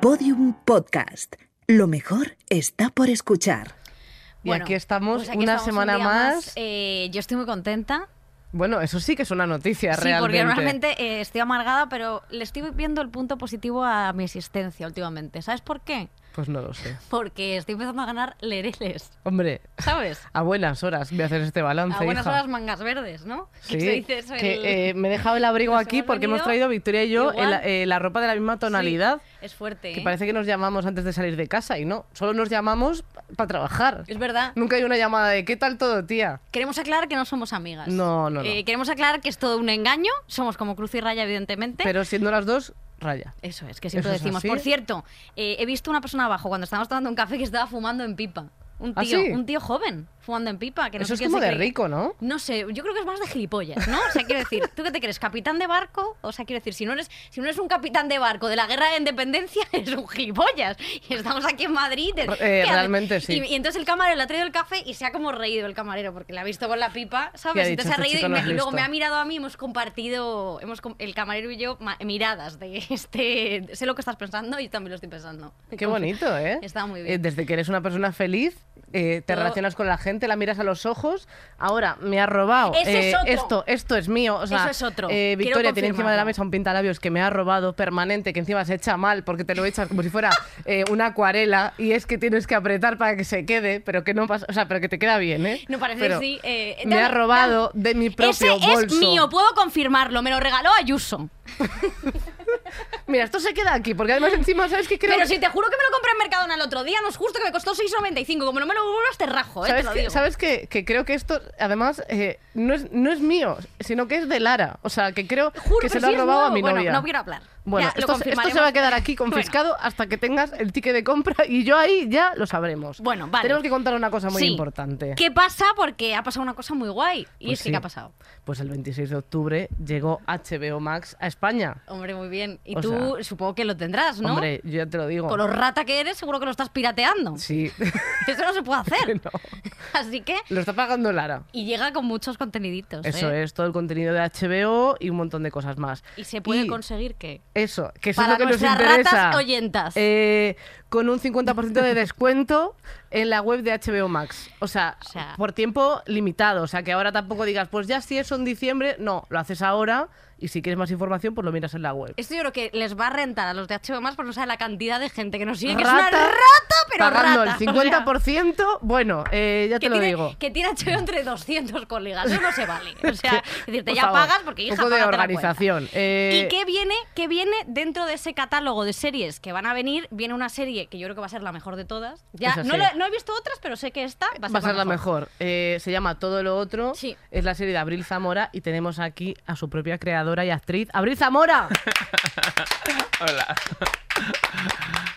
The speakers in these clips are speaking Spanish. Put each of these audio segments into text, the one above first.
Podium Podcast. Lo mejor está por escuchar. Y Bueno, aquí estamos pues aquí una estamos un semana más. Eh, yo estoy muy contenta. Bueno, eso sí que es una noticia Sí, realmente. porque normalmente eh, estoy amargada, pero le estoy viendo el punto positivo a mi existencia últimamente. ¿Sabes por qué? Pues no lo sé. Porque estoy empezando a ganar lereles, Hombre, ¿sabes? a buenas horas voy a hacer este balance, A buenas hija. horas mangas verdes, ¿no? Sí, Que se dice eso que el- eh, me he dejado el abrigo Nos aquí porque hemos traído Victoria y yo el- eh, la ropa de la misma tonalidad. Sí, es fuerte. Que ¿eh? parece que nos llamamos antes de salir de casa y no, solo nos llamamos para trabajar. Es verdad. Nunca hay una llamada de ¿qué tal todo, tía? Queremos aclarar que no somos amigas. No, no, no. Queremos aclarar que es todo un engaño. Somos como Cruz y Raya, evidentemente. Pero siendo las dos, raya. Eso es, que siempre ¿Eso es decimos. Por cierto, eh, he visto una persona abajo cuando estábamos tomando un café que estaba fumando en pipa. Un ¿Ah, tío, sí? un tío joven fumando en pipa. Que no Eso es como de cree. rico, ¿no? No sé, yo creo que es más de gilipollas, ¿no? O sea, quiero decir, ¿tú qué te crees? ¿Capitán de barco? O sea, quiero decir, si no eres, si no eres un capitán de barco de la guerra de independencia, eres un gilipollas. Y estamos aquí en Madrid. ¿qué haces? realmente sí. Y, y entonces el camarero le ha traído el café y se ha como reído el camarero porque le ha visto con la pipa, ¿Qué ¿sabes? Entonces dicho? se ha Este reído y, me- luego me ha mirado a mí, hemos compartido, hemos el camarero y yo, ma- miradas de este, sé lo que estás pensando y también lo estoy pensando. Qué bonito, ¿eh? Está muy bien. Eh, Desde que eres una persona feliz, eh, te Todo- relacionas con la gente, la miras a los ojos. Ahora, me ha robado. Es eh. Esto, esto es mío. O sea, Eso es otro. eh, Victoria tiene encima de la mesa un pintalabios que me ha robado permanente, que encima se echa mal porque te lo echas como si fuera eh, una acuarela y es que tienes que apretar para que se quede, pero que no pasa, o sea, pero que te queda bien, ¿eh? No parece Pero sí. me ha robado de mi propio Ese bolso. es mío, puedo confirmarlo. Me lo regaló Ayuso. Mira, esto se queda aquí, porque además encima, ¿sabes qué creo? Pero si te juro que me lo compré en Mercadona el otro día, no es justo que me costó 6,95. Como no me lo vuelvas, te rajo, eh, te ¿Sabes, lo digo. ¿Sabes que, que creo que esto, además, eh, no, es, no es mío, sino que es de Lara? O sea, que creo Juro que se lo ha robado a mi Bueno, novia. no quiero hablar. Bueno, Ya, esto, esto se va a quedar aquí Bueno. confiscado hasta que tengas el ticket de compra y yo ahí ya lo sabremos. Bueno, vale. Tenemos que contar una cosa muy Sí. importante. ¿Qué pasa? Porque ha pasado una cosa muy guay. Y Pues es que, sí. ¿qué ha pasado? Pues el 26 de octubre llegó HBO Max a España. Hombre, muy bien. Y O tú supongo que lo tendrás, ¿no? Hombre, yo ya te lo digo. Con lo rata que eres, seguro que lo estás pirateando. Sí. Eso no se puede hacer. No. Así que... Lo está pagando Lara. Y llega con muchos conteniditos. Eso ¿eh? es, todo el contenido de HBO y un montón de cosas más. Y se puede Y- conseguir que... Eso, que eso Para es lo que nos nuestras interesa. ratas oyentas. Eh, con un 50% de descuento en la web de HBO Max. O sea, O sea- por tiempo limitado. O sea, que ahora tampoco digas, pues ya si eso en diciembre. No, lo haces ahora y si quieres más información, pues lo miras en la web. Esto yo creo que les va a rentar a los de HBO más por no saber la cantidad de gente que nos sigue, que Rata, es una rata, pero Pagando rata. el o sea, 50%, bueno, eh, ya te lo tiene, digo. que tiene HBO entre 200 colegas. Eso no se vale. O sea, decirte, Por ya favor, pagas porque hija, Un poco de organización. Eh, ¿Y qué viene, qué viene dentro de ese catálogo de series que van a venir? Viene una serie que yo creo que va a ser la mejor de todas. Ya, no, la- no he visto otras, pero sé que esta va a ser, Va a ser la mejor. Eh, se llama Todo lo Otro. Sí. Es la serie de Abril Zamora y tenemos aquí a su propia creadora y actriz, Abril Zamora. Hola.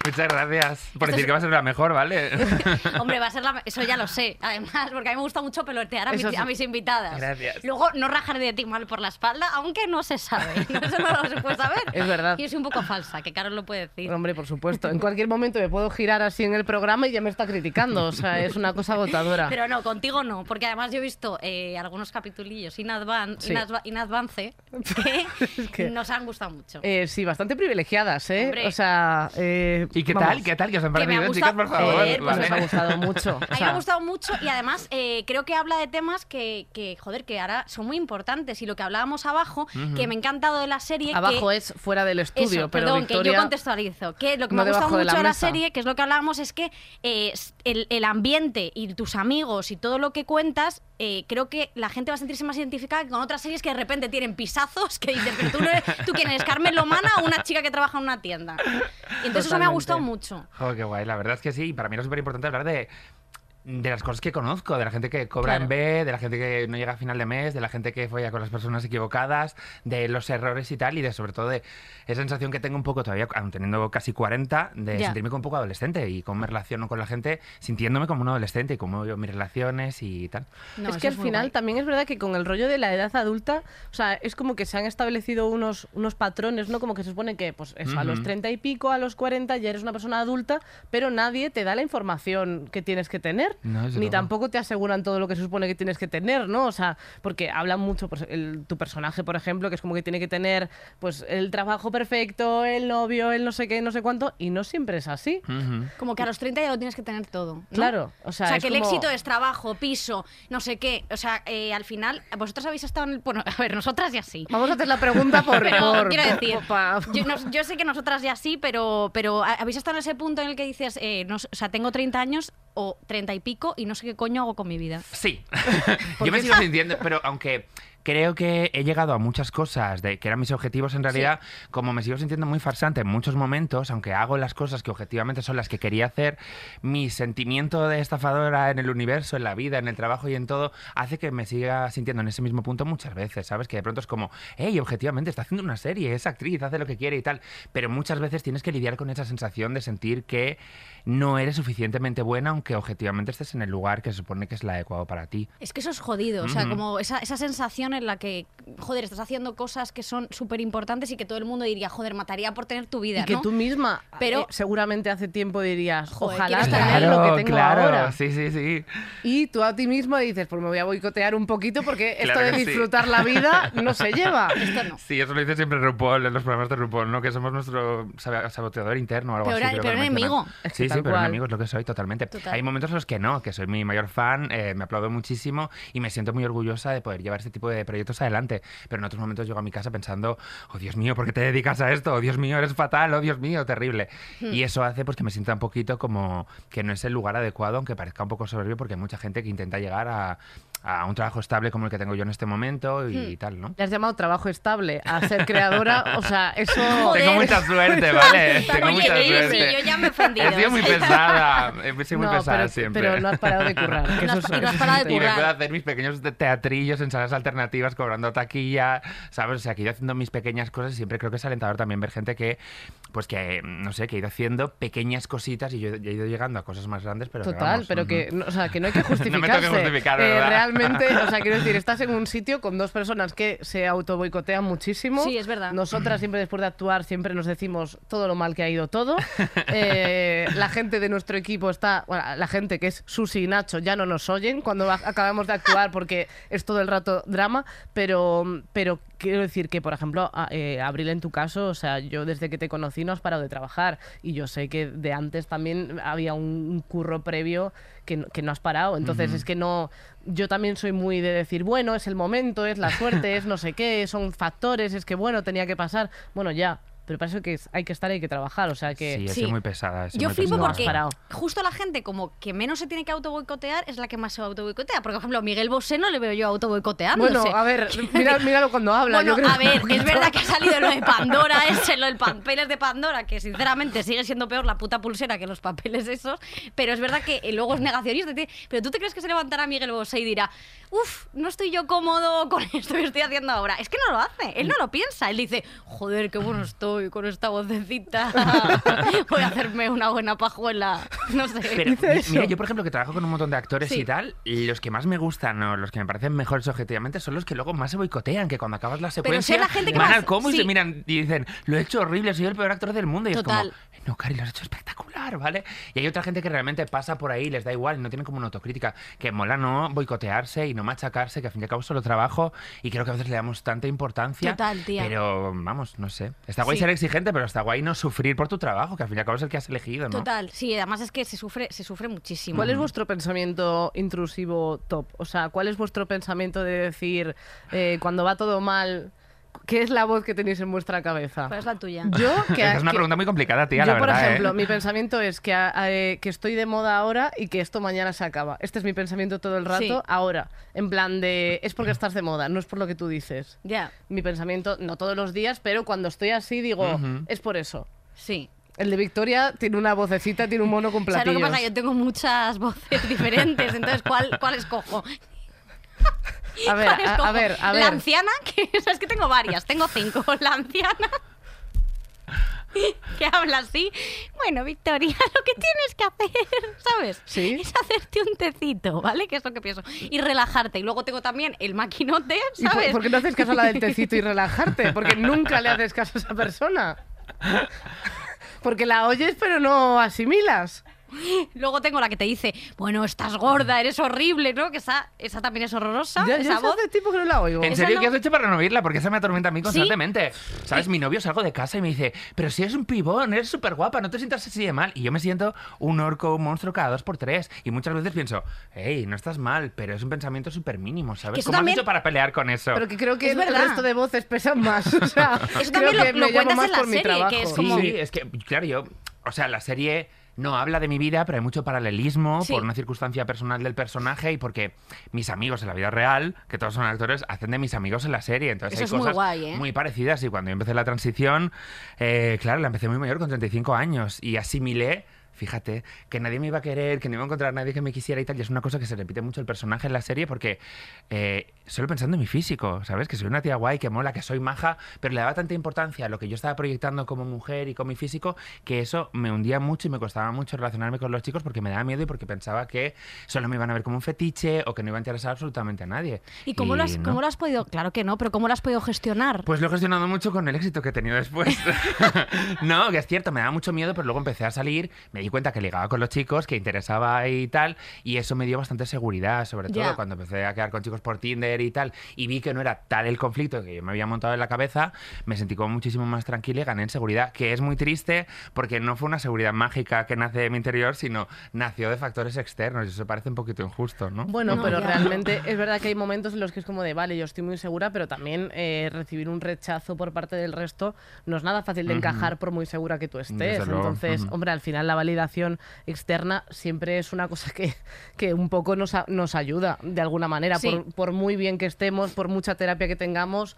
Muchas gracias por decir es- que va a ser la mejor, ¿vale? Hombre, va a ser la... Eso ya lo sé. Además, porque a mí me gusta mucho pelotear a, mis, sí. a mis invitadas. Gracias. Luego, no rajar de ti mal por la espalda, aunque no se sabe. Eso no se puede saber. Es verdad. Y yo soy un poco falsa, que Carol lo puede decir. Hombre, por supuesto. En cualquier momento me puedo girar así en el programa y ya me está criticando. O sea, es una cosa agotadora. Pero no, contigo no, porque además yo he visto eh, algunos capitulillos in, advan- Sí. in adva- in advance que, Es que- nos han gustado mucho. Eh, sí, bastante privilegiadas, ¿eh? Hombre. O sea, eh, ¿Y qué vamos, tal? ¿Qué tal? ¿Qué os han Que parecido, chicas, por favor? Joder, Pues Vale. nos ha gustado mucho. O A mí me ha gustado mucho y además eh, creo que habla de temas que, que, joder, que ahora son muy importantes. Y lo que hablábamos abajo, que me ha encantado de la serie. Abajo que, es fuera del estudio, Eso, pero perdón, Victoria... que yo contextualizo. Que lo que no me ha gustado de mucho la de la, serie, que es lo que hablábamos, es que eh, el ambiente y tus amigos y todo lo que cuentas, eh, creo que la gente va a sentirse más identificada que con otras series que de repente tienen pisazos que dices, pero tú, no eres, ¿tú quién eres? ¿Carmen Lomana o una chica que trabaja en una tienda? Y entonces eso me ha gustado mucho. Joder, qué guay. La verdad es que sí. y Para mí era súper importante hablar de, de las cosas que conozco, de la gente que cobra Claro. en B, de la gente que no llega a final de mes, de la gente que folla con las personas equivocadas, de los errores y tal, y de sobre todo de esa sensación que tengo un poco todavía, aun teniendo casi 40, de sentirme como un poco adolescente y cómo me relaciono con la gente, sintiéndome como un adolescente y cómo veo mis relaciones y tal. No, es que al final guay. también es verdad que con el rollo de la edad adulta, o sea, es como que se han establecido unos, unos patrones, ¿no? Como que se supone que, pues eso, a los Ujú. 30 y pico, a los 40 ya eres una persona adulta, pero nadie te da la información que tienes que tener. Tener, No, desde ni tampoco te aseguran todo lo que se supone que tienes que tener, ¿no? O sea, porque hablan mucho, pues, el- tu personaje, por ejemplo, que es como que tiene que tener, pues, el trabajo perfecto, el novio, el no sé qué, no sé cuánto, y no siempre es así. Como que a los 30 ya lo tienes que tener todo. ¿no? Claro, o sea, es que el éxito es trabajo, piso, no sé qué. O sea, eh, al final, vosotras habéis estado en el. Bueno, a ver, nosotras ya sí. Vamos a hacer la pregunta por... Pero por- quiero por- decir, yo, sé que nosotras ya sí, pero, pero ¿ha- habéis estado en ese punto en el que dices, eh, no o sea, tengo 30 años o 30 y pico y no sé qué coño hago con mi vida. Sí. Yo me sigo sintiendo, pero aunque creo que he llegado a muchas cosas de que eran mis objetivos en realidad, como me sigo sintiendo muy farsante en muchos momentos, aunque hago las cosas que objetivamente son las que quería hacer, mi sentimiento de estafadora en el universo, en la vida, en el trabajo y en todo, hace que me siga sintiendo en ese mismo punto muchas veces, ¿sabes? Que de pronto es como, hey, objetivamente está haciendo una serie, es actriz, hace lo que quiere y tal, pero muchas veces tienes que lidiar con esa sensación de sentir que no eres suficientemente buena, aunque objetivamente estés en el lugar que se supone que es el adecuado para ti. Es que eso es jodido, o sea, como esa, esa sensación en la que, joder, estás haciendo cosas que son súper importantes y que todo el mundo diría, joder, mataría por tener tu vida, Y que ¿no? tú misma, Pero- eh, seguramente hace tiempo dirías, Joder, ojalá tener ahí". lo que tengo ahora. sí, sí, sí. Y tú a ti mismo dices, pues me voy a boicotear un poquito porque esto Claro de que sí. disfrutar la vida no se lleva. Esto no. Sí, eso lo dice siempre RuPaul en los programas de RuPaul, ¿no? Que somos nuestro sab- saboteador interno o algo Peor- así. que mencionan. enemigo. Es que Sí, sí, pero enemigo es lo que soy totalmente. Total. Hay momentos en los que no, que soy mi mayor fan, eh, me aplaudo muchísimo y me siento muy orgullosa de poder llevar este tipo de proyectos adelante. Pero en otros momentos llego a mi casa pensando, oh Dios mío, ¿por qué te dedicas a esto? Oh Dios mío, eres fatal, oh Dios mío, terrible. Hmm. Y eso hace pues que me sienta un poquito como que no es el lugar adecuado, aunque parezca un poco soberbio, porque hay mucha gente que intenta llegar a, a un trabajo estable como el que tengo yo en este momento y, Hmm. tal, ¿no? Le has llamado trabajo estable a ser creadora, o sea, eso... Joder. Tengo mucha suerte, ¿vale? Tengo Oye, mucha sí, suerte. yo ya me he ofendido. He sido muy pesada, he sido muy No, pesada pero, siempre. pero no has parado de currar. que No eso has- es- y no has parado de un Y me currar. puedo hacer mis pequeños teatrillos en salas alternativas cobrando taquilla, ¿sabes? O sea, que he ido haciendo mis pequeñas cosas y siempre creo que es alentador también ver gente que, pues que, no sé, que ha ido haciendo pequeñas cositas y yo he ido llegando a cosas más grandes, pero que Total, vamos, pero ujú. que, no, o sea, que no hay que No me justificarse. tengo que justificar, Eh, ¿verdad? Realmente, o sea, quiero decir, estás en un sitio con dos personas que se autoboicotean muchísimo. Sí, es verdad. Nosotras siempre después de actuar siempre nos decimos todo lo mal que ha ido todo. Eh, la gente de nuestro equipo está, bueno, la gente que es Susi y Nacho ya no nos oyen cuando acabamos de actuar porque es todo el rato drama, pero, pero quiero decir que, por ejemplo, a- eh, Abril, en tu caso, o sea, yo desde que te conocí no has parado de trabajar y yo sé que de antes también había un, un curro previo que, no- que no has parado. Entonces es que no, yo también soy muy de decir, bueno, es el momento, es la suerte, es no sé qué, son factores, es que bueno, tenía que pasar. Bueno, ya. Pero para eso que es- hay que estar y hay que trabajar, o sea que... Sí, sido muy pesada. Yo muy flipo pesada. porque justo la gente como que menos se tiene que autoboicotear es la que más se autoboicotea. Porque, por ejemplo, Miguel Bosé no le veo yo autoboicoteándose. Bueno, a ver, mira, míralo cuando habla. Bueno, yo creo a ver, que es verdad que ha salido lo de Pandora ese, lo del papeles de Pandora, que sinceramente sigue siendo peor la puta pulsera que los papeles esos, pero es verdad que eh, luego es negacionista. Pero tú te crees que se levantará Miguel Bosé y dirá, uff, no estoy yo cómodo con esto que estoy haciendo ahora. Es que no lo hace, él no lo piensa, él dice, joder, qué bueno estoy con esta vocecita, voy a hacerme una buena pajuela, no sé. Pero, Dice mi- eso. mira, yo por ejemplo que trabajo con un montón de actores Sí. y tal, los que más me gustan o los que me parecen mejores objetivamente son los que luego más se boicotean, que cuando acabas la secuencia la gente que van más- al combo y sí. se miran y dicen, lo he hecho horrible, soy el peor actor del mundo. Y Total. es como, no, Cari, lo has hecho espectacular, ¿vale? Y hay otra gente que realmente pasa por ahí, les da igual, y no tienen como una autocrítica, que mola no boicotearse y no machacarse, que al fin y al cabo es solo trabajo y creo que a veces le damos tanta importancia. Total, tía. Pero vamos, no sé. Está guay Sí. ser exigente, pero está guay no sufrir por tu trabajo, que al fin y al cabo es el que has elegido, ¿no? Total, sí, además es que se sufre, se sufre muchísimo. ¿Cuál es vuestro pensamiento intrusivo top? O sea, ¿cuál es vuestro pensamiento de decir eh, cuando va todo mal? ¿Qué es la voz que tenéis en vuestra cabeza? ¿Cuál es la tuya? Yo, que, es una que- pregunta muy complicada, tía, yo, la por verdad. ¿eh? ejemplo, mi pensamiento es que, a- eh, que estoy de moda ahora y que esto mañana se acaba. Este es mi pensamiento todo el rato, Sí. ahora. En plan de, es porque estás de moda, no es por lo que tú dices. Ya, Mi pensamiento, no todos los días, pero cuando estoy así digo, Ujú. es por eso. sí. El de Victoria tiene una vocecita, tiene un mono con ¿Sabes lo platillos. que pasa? Yo tengo muchas voces diferentes, entonces ¿cuál, cuál escojo? A ver, ¿Cuál a, ver, La anciana, que es que tengo varias, tengo cinco. La anciana, que habla así. Bueno, Victoria, lo que tienes que hacer, ¿sabes? Sí. Es hacerte un tecito, ¿vale? Que es lo que pienso. Y relajarte. Y luego tengo también el maquinote, ¿Y por, ¿sabes? por qué no haces caso a la del tecito y relajarte? Porque nunca le haces caso a esa persona. Porque la oyes pero no asimilas. Luego tengo la que te dice, bueno, estás gorda, eres horrible, ¿no? Que esa, esa también es horrorosa. Ya, esa ya voz. hace tiempo que no la oigo. ¿En serio no- qué has hecho para no oírla? Porque esa me atormenta a mí constantemente. ¿Sabes? Mi novio salgo de casa y me dice, pero si eres un pibón, eres súper guapa, no te sientas así de mal. Y yo me siento un orco, un monstruo cada dos por tres. Y muchas veces pienso, hey, no estás mal, pero es un pensamiento súper mínimo, ¿sabes? ¿Cómo también- has hecho para pelear con eso? Pero que creo que Es el verdad. resto de voces pesan más. O sea, Eso creo también lo- que lo me llamo cuentas más en la por mi serie, que trabajo. es Sí, como- sí, es que, claro, yo, o sea, la serie no habla de mi vida, pero hay mucho paralelismo Sí. por una circunstancia personal del personaje y porque mis amigos en la vida real, que todos son actores, hacen de mis amigos en la serie. Entonces Eso hay es muy guay, ¿eh? muy parecidas y cuando yo empecé la transición, eh, claro, la empecé muy mayor, con 35 años, y asimilé Fíjate, que nadie me iba a querer, que no iba a encontrar a nadie que me quisiera y tal. Y es una cosa que se repite mucho el personaje en la serie porque eh, solo pensando en mi físico, ¿sabes? Que soy una tía guay, que mola, que soy maja, pero le daba tanta importancia a lo que yo estaba proyectando como mujer y con mi físico que eso me hundía mucho y me costaba mucho relacionarme con los chicos porque me daba miedo y porque pensaba que solo me iban a ver como un fetiche o que no iba a interesar absolutamente a nadie. ¿Y cómo, lo has, no. cómo lo has podido? Claro que no, pero ¿cómo lo has podido gestionar? Pues lo he gestionado mucho con el éxito que he tenido después. no, que es cierto, me daba mucho miedo, pero luego empecé a salir, me di cuenta que ligaba con los chicos, que interesaba y tal, y eso me dio bastante seguridad, sobre todo Ya. cuando empecé a quedar con chicos por Tinder y tal, y vi que no era tal el conflicto que yo me había montado en la cabeza, me sentí como muchísimo más tranquila y gané en seguridad, que es muy triste porque no fue una seguridad mágica que nace de mi interior, sino nació de factores externos, y eso parece un poquito injusto, ¿no? Bueno, No, pero ya. realmente es verdad que hay momentos en los que es como de, vale, yo estoy muy segura, pero también eh, recibir un rechazo por parte del resto no es nada fácil de Ujú. encajar por muy segura que tú estés. Entonces, ujú. hombre, al final la validación externa siempre es una cosa que, que un poco nos, a- nos ayuda de alguna manera, Sí. por, por muy bien que estemos, por mucha terapia que tengamos.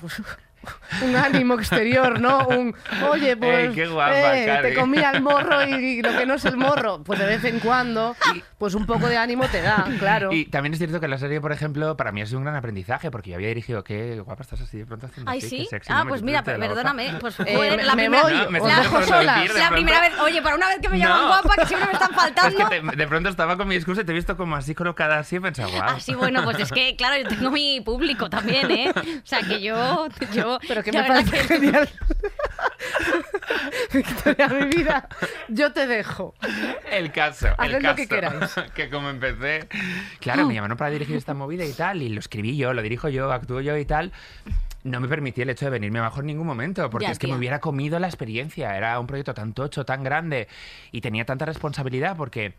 Pues, un ánimo exterior, ¿no? Un, oye, pues Ey, qué guapa, eh, Cari". te comía el morro y, y lo que no es el morro, pues de vez en cuando, pues un poco de ánimo te da, claro. Y también es cierto que la serie, por ejemplo, para mí ha sido un gran aprendizaje, porque yo había dirigido, qué guapa estás así de pronto haciendo Ay, sí. qué sexy, ah, no pues mira, la boca. perdóname. Pues Eh, joder, me- la me primera, voy, No, me de la primera vez, oye, para una vez que me llaman No. guapa, que siempre me están Es faltando. que te- de pronto estaba con mi excusa y te he visto como así colocada así y pensaba, wow. Ah, sí, bueno, pues es que, claro, yo tengo mi público también, ¿eh? O sea, que yo... yo Pero que la me parece que- genial. Victoria, mi vida, yo te dejo. El caso, el caso. lo que queráis. que como empecé, claro, me llamaron para dirigir esta movida y tal, y lo escribí yo, lo dirijo yo, actúo yo y tal. No me permití el hecho de venirme abajo en ningún momento, porque Ya, es que tía. me hubiera comido la experiencia. Era un proyecto tan tocho, tan grande, y tenía tanta responsabilidad porque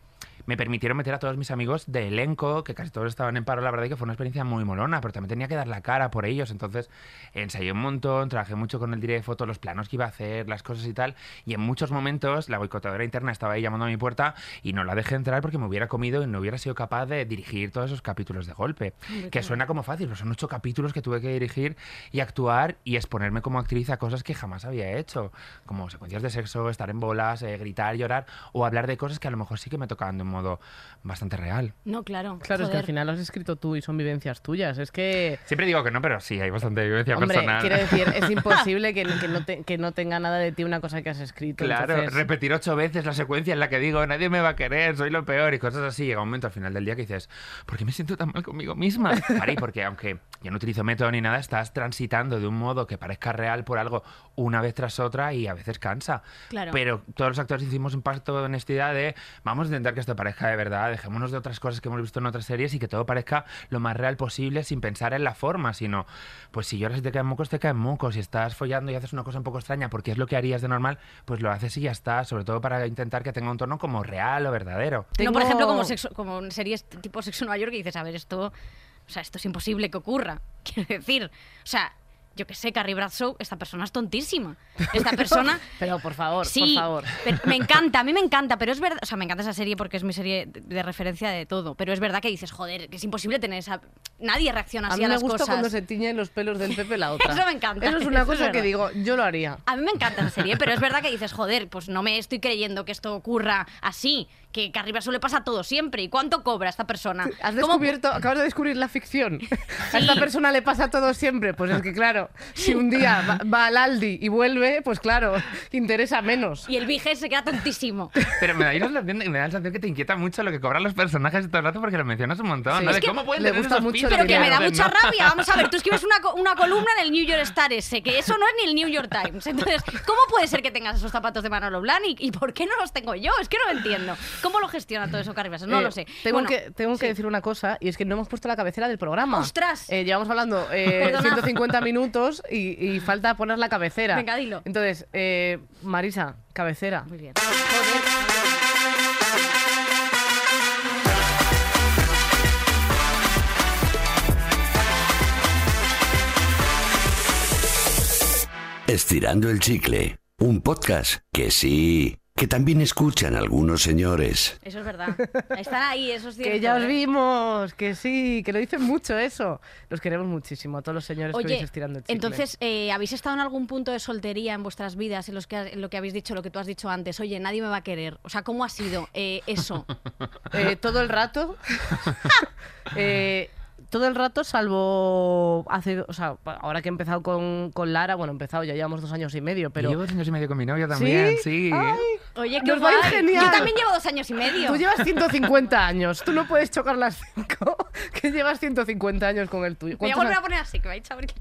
me permitieron meter a todos mis amigos de elenco, que casi todos estaban en paro, la verdad, y que fue una experiencia muy molona, pero también tenía que dar la cara por ellos. Entonces, ensayé un montón, trabajé mucho con el director de foto, los planos que iba a hacer, las cosas y tal. Y en muchos momentos, la boicotadora interna estaba ahí llamando a mi puerta y no la dejé entrar porque me hubiera comido y no hubiera sido capaz de dirigir todos esos capítulos de golpe. Que suena como fácil, pero son ocho capítulos que tuve que dirigir y actuar y exponerme como actriz a cosas que jamás había hecho, como secuencias de sexo, estar en bolas, eh, gritar, llorar o hablar de cosas que a lo mejor sí que me tocaban de un modo bastante real. No, claro. Claro, es que al final lo has escrito tú y son vivencias tuyas. Es que, Siempre digo que no, pero sí, hay bastante vivencia hombre, personal. quiero decir, es imposible que, que no te- que no tenga nada de ti una cosa que has escrito. Claro, entonces- repetir ocho veces la secuencia en la que digo, nadie me va a querer, soy lo peor y cosas así. Llega un momento al final del día que dices, ¿por qué me siento tan mal conmigo misma? Pari, porque aunque yo no utilizo método ni nada, estás transitando de un modo que parezca real por algo una vez tras otra y a veces cansa. Claro. Pero todos los actores hicimos un pacto de honestidad de vamos a intentar que esto parezca de verdad, dejémonos de otras cosas que hemos visto en otras series y que todo parezca lo más real posible sin pensar en la forma, sino, pues si lloras y te caen mocos, te caen mocos. Si estás follando y haces una cosa un poco extraña porque es lo que harías de normal, pues lo haces y ya está. Sobre todo para intentar que tenga un tono como real o verdadero. No, por ejemplo, como, Tengo- sexo- como en series tipo Sexo Nueva York, que dices, a ver, esto, o sea, esto es imposible que ocurra. Quiero decir, o sea, yo que sé, Carrie Bradshaw, esta persona es tontísima. Esta persona... Pero por favor, Sí, por favor. pero me encanta, a mí me encanta, pero es verdad, o sea, me encanta esa serie porque es mi serie de, de referencia de todo, pero es verdad que dices, joder, que es imposible tener esa... Nadie reacciona A así mí a, me gusta cuando se tiñen los pelos del Pepe la otra. Eso me encanta, Eso es una eso es cosa que digo, yo lo haría. A mí me encanta esa serie, pero es verdad que dices, joder, pues no me estoy creyendo que esto ocurra así. Que Carrie Bradshaw le pasa a todo siempre. ¿Y cuánto cobra esta persona? Has ¿Cómo- descubierto, acabas de descubrir la ficción. A esta persona le pasa todo siempre. Pues es que, claro, si un día va, va al Aldi y vuelve, pues claro, interesa menos. Y el VG se queda tontísimo. Pero me da, la sensación, me da la sensación que te inquieta mucho lo que cobran los personajes todo el rato porque lo mencionas un montón. Sí. ¿no? Es De que ¿Cómo pueden le tener gusta esos mucho Pero que me da mucha ¿no? rabia. Vamos a ver, tú escribes una, una columna en el New York Star ese, que eso no es ni el New York Times. Entonces, ¿cómo puede ser que tengas esos zapatos de Manolo Blahnik? ¿Y por qué no los tengo yo? Es que no lo entiendo. ¿Cómo lo gestiona todo eso, Carrie Bradshaw? No Eh, lo sé. Tengo, Bueno, que, tengo que sí. decir una cosa, y es que no hemos puesto la cabecera del programa. ¡Ostras! Eh, llevamos hablando eh, Perdona. 150 minutos y, y falta poner la cabecera. Venga, dilo. Entonces, eh, Marisa, cabecera. Muy bien. Estirando el chicle, un podcast que sí, que también escuchan algunos señores. Eso es verdad. Están ahí, eso es cierto. Que ya os vimos, que sí, que lo dicen mucho eso. Los queremos muchísimo, a todos los señores que Oye, vais estirando el chicle. entonces, eh, ¿habéis estado en algún punto de soltería en vuestras vidas en, los que, en lo que habéis dicho, lo que tú has dicho antes? Oye, nadie me va a querer. O sea, ¿cómo ha sido eh, eso? Eh, todo el rato. todo el rato, salvo hace. O sea, ahora que he empezado con, con Lara, bueno, he empezado, ya llevamos dos años y medio, pero. Llevo dos años y medio con mi novia también, sí. Oye, Nos va guay. genial. Yo también llevo dos años y medio. Tú llevas 150 años. Tú no puedes chocar las 5, que llevas 150 años con el tuyo. Voy a ¿Cuántos, volver a a- poner así, que vais a ver qué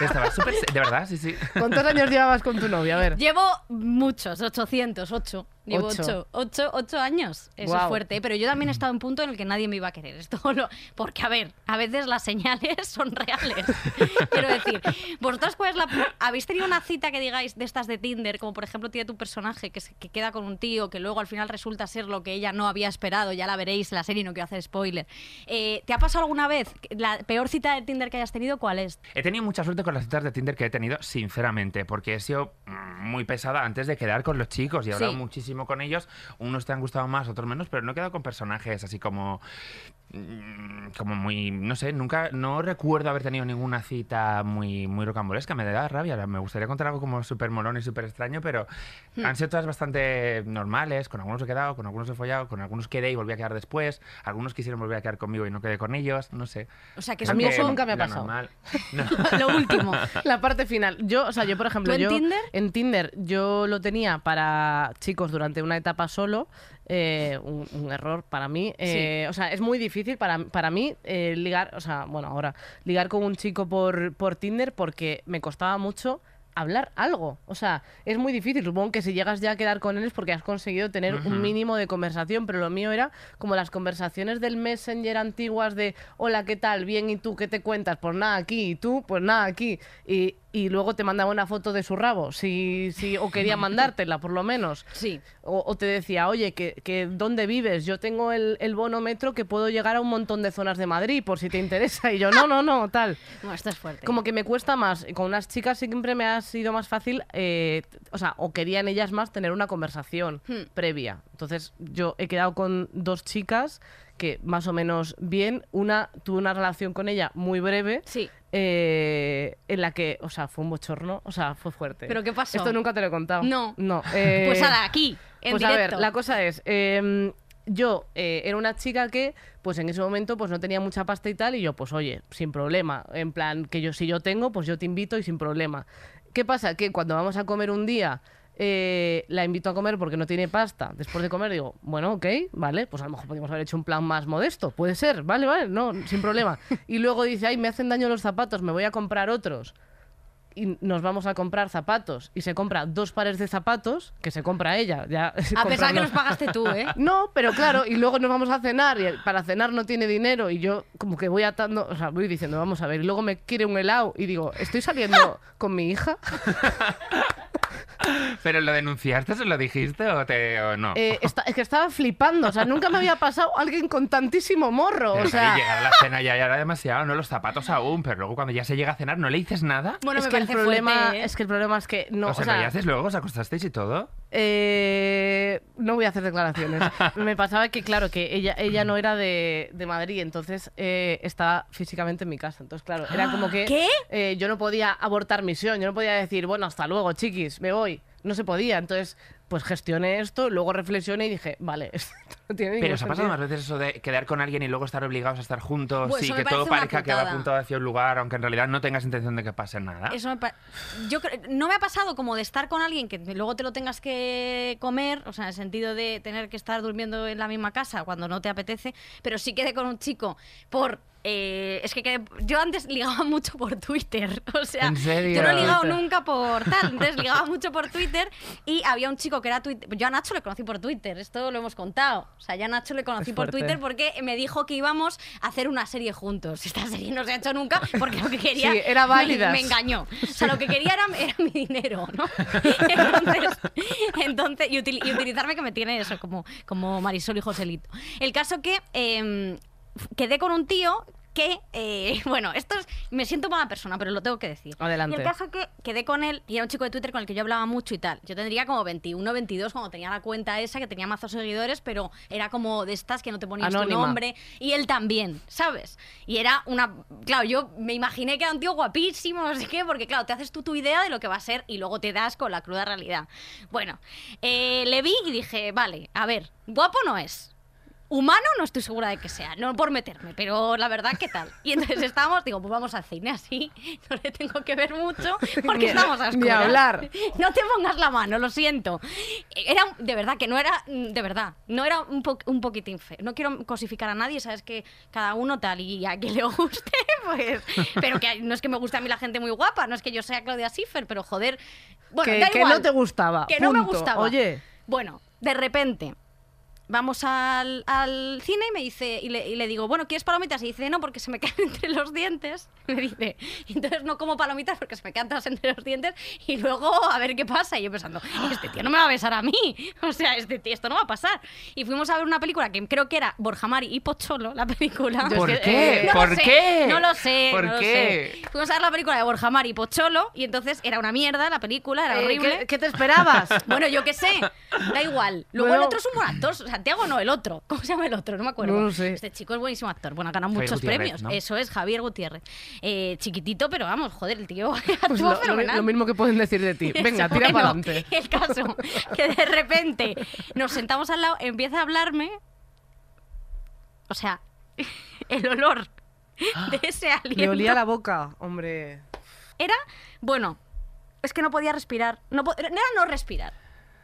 Estaba súper... se- De verdad, sí, sí. cuántos años llevabas con tu novia? A ver. Llevo muchos, 800, 8. Llevo Ocho. 8, 8, años. Eso es fuerte. Pero yo también he estado en un punto en el que nadie me iba a querer. Esto lo- Porque, a ver, a veces las señales son reales. Quiero decir, ¿vosotras cuál es la... ¿Habéis tenido una cita que digáis de estas de Tinder? Como por ejemplo tiene tu personaje que, se- que queda con un tío que luego al final resulta ser lo que ella no había esperado. Ya la veréis en la serie, no quiero hacer spoiler. Eh, ¿Te ha pasado alguna vez? ¿La peor cita de Tinder que hayas tenido cuál es? He tenido mucha suerte con las citas de Tinder que he tenido, sinceramente, porque he sido mm, muy pesada antes de quedar con los chicos y he hablado Sí. muchísimo con ellos. Unos te han gustado más, otros menos, pero no he quedado con personajes así como. Mm, como muy. No sé, nunca. No recuerdo haber tenido ninguna cita muy, muy rocambolesca. Me da rabia. Me gustaría contar algo como súper molón y súper extraño, pero Hmm. han sido todas bastante normales. Con algunos he quedado, con algunos he follado, con algunos quedé y volví a quedar después. Algunos quisieron volver a quedar conmigo y no quedé con ellos. No sé. O sea, que eso nunca me ha pasado. normal. No. lo último. La parte final. Yo, o sea, yo por ejemplo, ¿Tú en yo Tinder? en Tinder yo lo tenía para chicos durante una etapa solo. Eh, un, un error para mí. Eh, O sea, es muy difícil para, para mí eh, ligar, o sea, bueno, ahora, ligar con un chico por, por Tinder porque me costaba mucho hablar algo. O sea, es muy difícil. Supongo que si llegas ya a quedar con él es porque has conseguido tener un mínimo de conversación, pero lo mío era como las conversaciones del Messenger antiguas de hola, ¿qué tal? Bien, ¿y tú qué te cuentas? Pues nada, aquí, ¿y tú? Pues nada, aquí. Y, y luego te mandaba una foto de su rabo, si, si, o quería mandártela, por lo menos. Sí. O, o te decía, oye, que, que ¿dónde vives? Yo tengo el, el bono metro que puedo llegar a un montón de zonas de Madrid, por si te interesa. Y yo, no, no, no, tal. No, esto es fuerte. Como que me cuesta más. Con unas chicas siempre me ha sido más fácil, eh, o sea, o querían ellas más tener una conversación Hmm. previa. Entonces, yo he quedado con dos chicas que más o menos bien. Una, tuve una relación con ella muy breve. Sí. eh, en la que, o sea, fue un bochorno, o sea, fue fuerte. ¿Pero qué pasó? Esto nunca te lo he contado. No. No. eh, Pues ahora, aquí, en pues a directo. ver, la cosa es, eh, yo eh, era una chica que, pues en ese momento, pues no tenía mucha pasta y tal, y yo, pues oye, sin problema, en plan, que yo si yo tengo, pues yo te invito y sin problema. ¿Qué pasa? Que cuando vamos a comer un día, eh, la invito a comer porque no tiene pasta. Después de comer digo, bueno, ok, vale, pues a lo mejor podríamos haber hecho un plan más modesto. Puede ser, vale, vale, no, sin problema. Y luego dice, ay, me hacen daño los zapatos, me voy a comprar otros y nos vamos a comprar zapatos y se compra dos pares de zapatos que se compra ella. Ya, A pesar que los pagaste tú, ¿eh? No, pero claro, y luego nos vamos a cenar y para cenar no tiene dinero y yo como que voy atando, o sea, voy diciendo, vamos a ver, y luego me quiere un helado y digo, ¿estoy saliendo con mi hija? ¿Pero lo denunciaste, se lo dijiste o, te, o no? Eh, es que estaba flipando, o sea, nunca me había pasado alguien con tantísimo morro, Pero o sea... llegar a la cena ya, ya era demasiado, no los zapatos aún, pero luego cuando ya se llega a cenar no le dices nada. Bueno, es me que el parece problema fuerte, ¿eh? es que el problema es que no, o o sea, sea, ¿lo haces luego? ¿Os acostasteis y todo? Eh, no voy a hacer declaraciones. Me pasaba que, claro, que ella, ella no era de, de Madrid, entonces eh, estaba físicamente en mi casa. Entonces, claro, era como que ¿Qué? eh, yo no podía abortar misión, yo no podía decir, bueno, hasta luego, chiquis, me voy. No se podía. Entonces, pues gestioné esto, luego reflexioné y dije, vale, esto No tiene Pero os ha pasado más veces eso de quedar con alguien y luego estar obligados a estar juntos Pues y que todo parezca que va apuntado hacia un lugar, aunque en realidad no tengas intención de que pase nada? Eso me yo no me ha pasado como de estar con alguien que luego te lo tengas que comer, o sea, en el sentido de tener que estar durmiendo en la misma casa cuando no te apetece, pero sí quedé con un chico por eh, es que quedé- yo antes ligaba mucho por Twitter, o sea, ¿En serio? yo no he ligado nunca por tal, entonces ligaba mucho por Twitter y había un chico que era Twitter, yo a Nacho le conocí por Twitter, esto lo hemos contado, o sea, ya Nacho le conocí por. Twitter porque me dijo que íbamos a hacer una serie juntos, esta serie no se ha hecho nunca porque lo que quería Sí, era me- válidas. me engañó. O sea, lo que quería era, era mi dinero, ¿no? Entonces, entonces y, util- y utilizarme que me tiene eso, como, como Marisol y Joselito. El caso que eh, quedé con un tío que, eh, bueno, esto es, me siento mala persona, pero lo tengo que decir. Adelante. Y el caso que quedé con él, y era un chico de Twitter con el que yo hablaba mucho y tal. Yo tendría como 21, 22 cuando tenía la cuenta esa, que tenía mazos seguidores, pero era como de estas que no te ponías tu nombre. Y él también, ¿sabes? Y era una... Claro, yo me imaginé que era un tío guapísimo, no sé qué, porque claro, te haces tú tu idea de lo que va a ser y luego te das con la cruda realidad. Bueno, eh, le vi y dije, vale, a ver, guapo no es. Humano no estoy segura de que sea, no por meterme, pero la verdad, ¿qué tal? Y entonces estábamos, digo, pues vamos al cine así, no le tengo que ver mucho porque Ni- estamos a oscuras. hablar. No te pongas la mano, lo siento. Era, de verdad, que no era, de verdad, no era un, po- un poquitín feo. No quiero cosificar a nadie, sabes que cada uno tal y a quien le guste, pues... Pero que no es que me guste a mí la gente muy guapa, no es que yo sea Claudia Schiffer, pero joder... Bueno, que, da que igual. no te gustaba. Que no me gustaba. Oye, Bueno, de repente vamos al, al cine y me dice y le, y le digo, bueno, ¿quieres palomitas? Y dice, no, porque se me quedan entre los dientes. Me dice, y entonces no como palomitas porque se me quedan todas entre los dientes y luego a ver qué pasa. Y yo pensando, este tío no me va a besar a mí. O sea, este tío, esto no va a pasar. Y fuimos a ver una película que creo que era Borja Mari y Pocholo, la película. Es ¿Por que, qué? eh, No lo ¿Por sé, qué? No lo sé. ¿Por no lo qué? sé. Fuimos a ver la película de Borja Mari y Pocholo y entonces era una mierda la película, era eh, horrible. ¿qué, qué te esperabas? Bueno, yo qué sé, da igual. Luego Bueno. el otro es un buen actor, Santiago no, el otro. ¿Cómo se llama el otro? No me acuerdo. No lo sé. Este chico es buenísimo actor. Bueno, ha ganado Javier muchos Gutiérrez, premios. ¿no? Eso es, Javier Gutiérrez. Eh, chiquitito, pero vamos, joder, el tío Pues lo, lo- fenomenal. lo mismo que pueden decir de ti. Venga, Eso, tira bueno, para adelante. El caso, que de repente nos sentamos al lado, empieza a hablarme. O sea, el olor de ese aliento. Le olía la boca, hombre. Era, bueno, es que no podía respirar. No, era no respirar.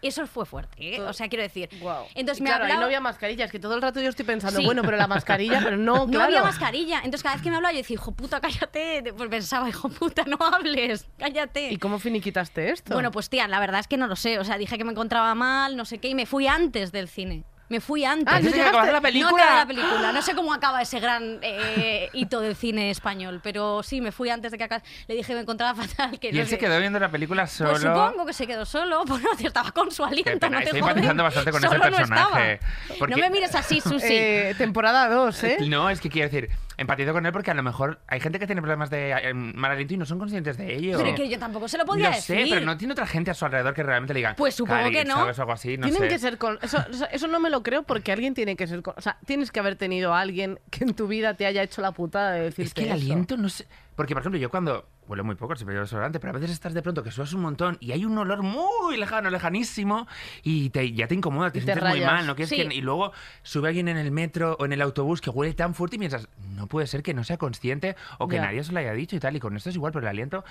Y eso fue fuerte. ¿eh? O sea, quiero decir. Guau. Entonces Y me claro, ahí hablaba. no había mascarillas, que todo el rato yo estoy pensando, Sí. bueno, pero la mascarilla, pero no, No había mascarilla. Entonces cada vez que me hablaba yo decía, hijo puta, cállate. Pues pensaba, hijo puta, no hables, cállate. ¿Y cómo finiquitaste esto? Bueno, pues tía, la verdad es que no lo sé. O sea, dije que me encontraba mal, no sé qué, y me fui antes del cine. Me fui antes. Ah, ¿no acabase la No película? acabé la película. No sé cómo acaba ese gran eh, hito del cine español, pero sí, me fui antes de que acabe. Le dije que me encontraba fatal. Que Y no él se quedó viendo la película solo. Pues supongo que se quedó solo. Bueno, estaba con su aliento. Pena, no te estoy empatizando bastante con ese Solo no personaje, porque- No me mires así, Susi. Eh, temporada 2, ¿eh? No, es que quiero decir, empatizo con él porque a lo mejor hay gente que tiene problemas de eh, mal aliento y no son conscientes de ello. pero que yo tampoco se lo podía Lo decir. sé, pero no tiene otra gente a su alrededor que realmente le diga. Pues supongo "Cari, que no". ¿sabes? O algo así, no Tienen sé. que ser con. Eso, eso, eso no me lo creo porque alguien tiene que ser con. O sea, tienes que haber tenido a alguien que en tu vida te haya hecho la putada de decirte Es que el eso. aliento no sé. Porque, por ejemplo, yo cuando. Huelo muy poco, siempre llevo desodorante, pero a veces estás de pronto que sudas un montón y hay un olor muy lejano, lejanísimo, y te, ya te incomoda, te sientes muy mal, no quieres Sí. que- y luego sube alguien en el metro o en el autobús que huele tan fuerte y piensas, no puede ser que no sea consciente o que nadie se lo haya dicho y tal, y con esto es igual, pero el aliento,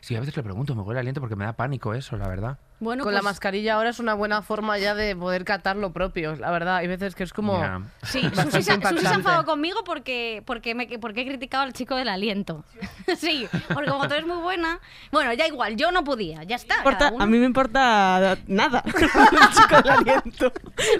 sí, a veces le pregunto, me huele el aliento porque me da pánico eso, la verdad. Bueno, Con la pues- mascarilla ahora es una buena forma ya de poder catar lo propio, la verdad. Hay veces que es como. Sí, Susi, se- Susi se ha enfadado conmigo porque, porque, me, porque he criticado al chico del aliento. sí, porque como tú eres muy buena. Bueno, ya igual, yo no podía, ya está. importa- cada uno. a mí me importa nada. el chico del aliento.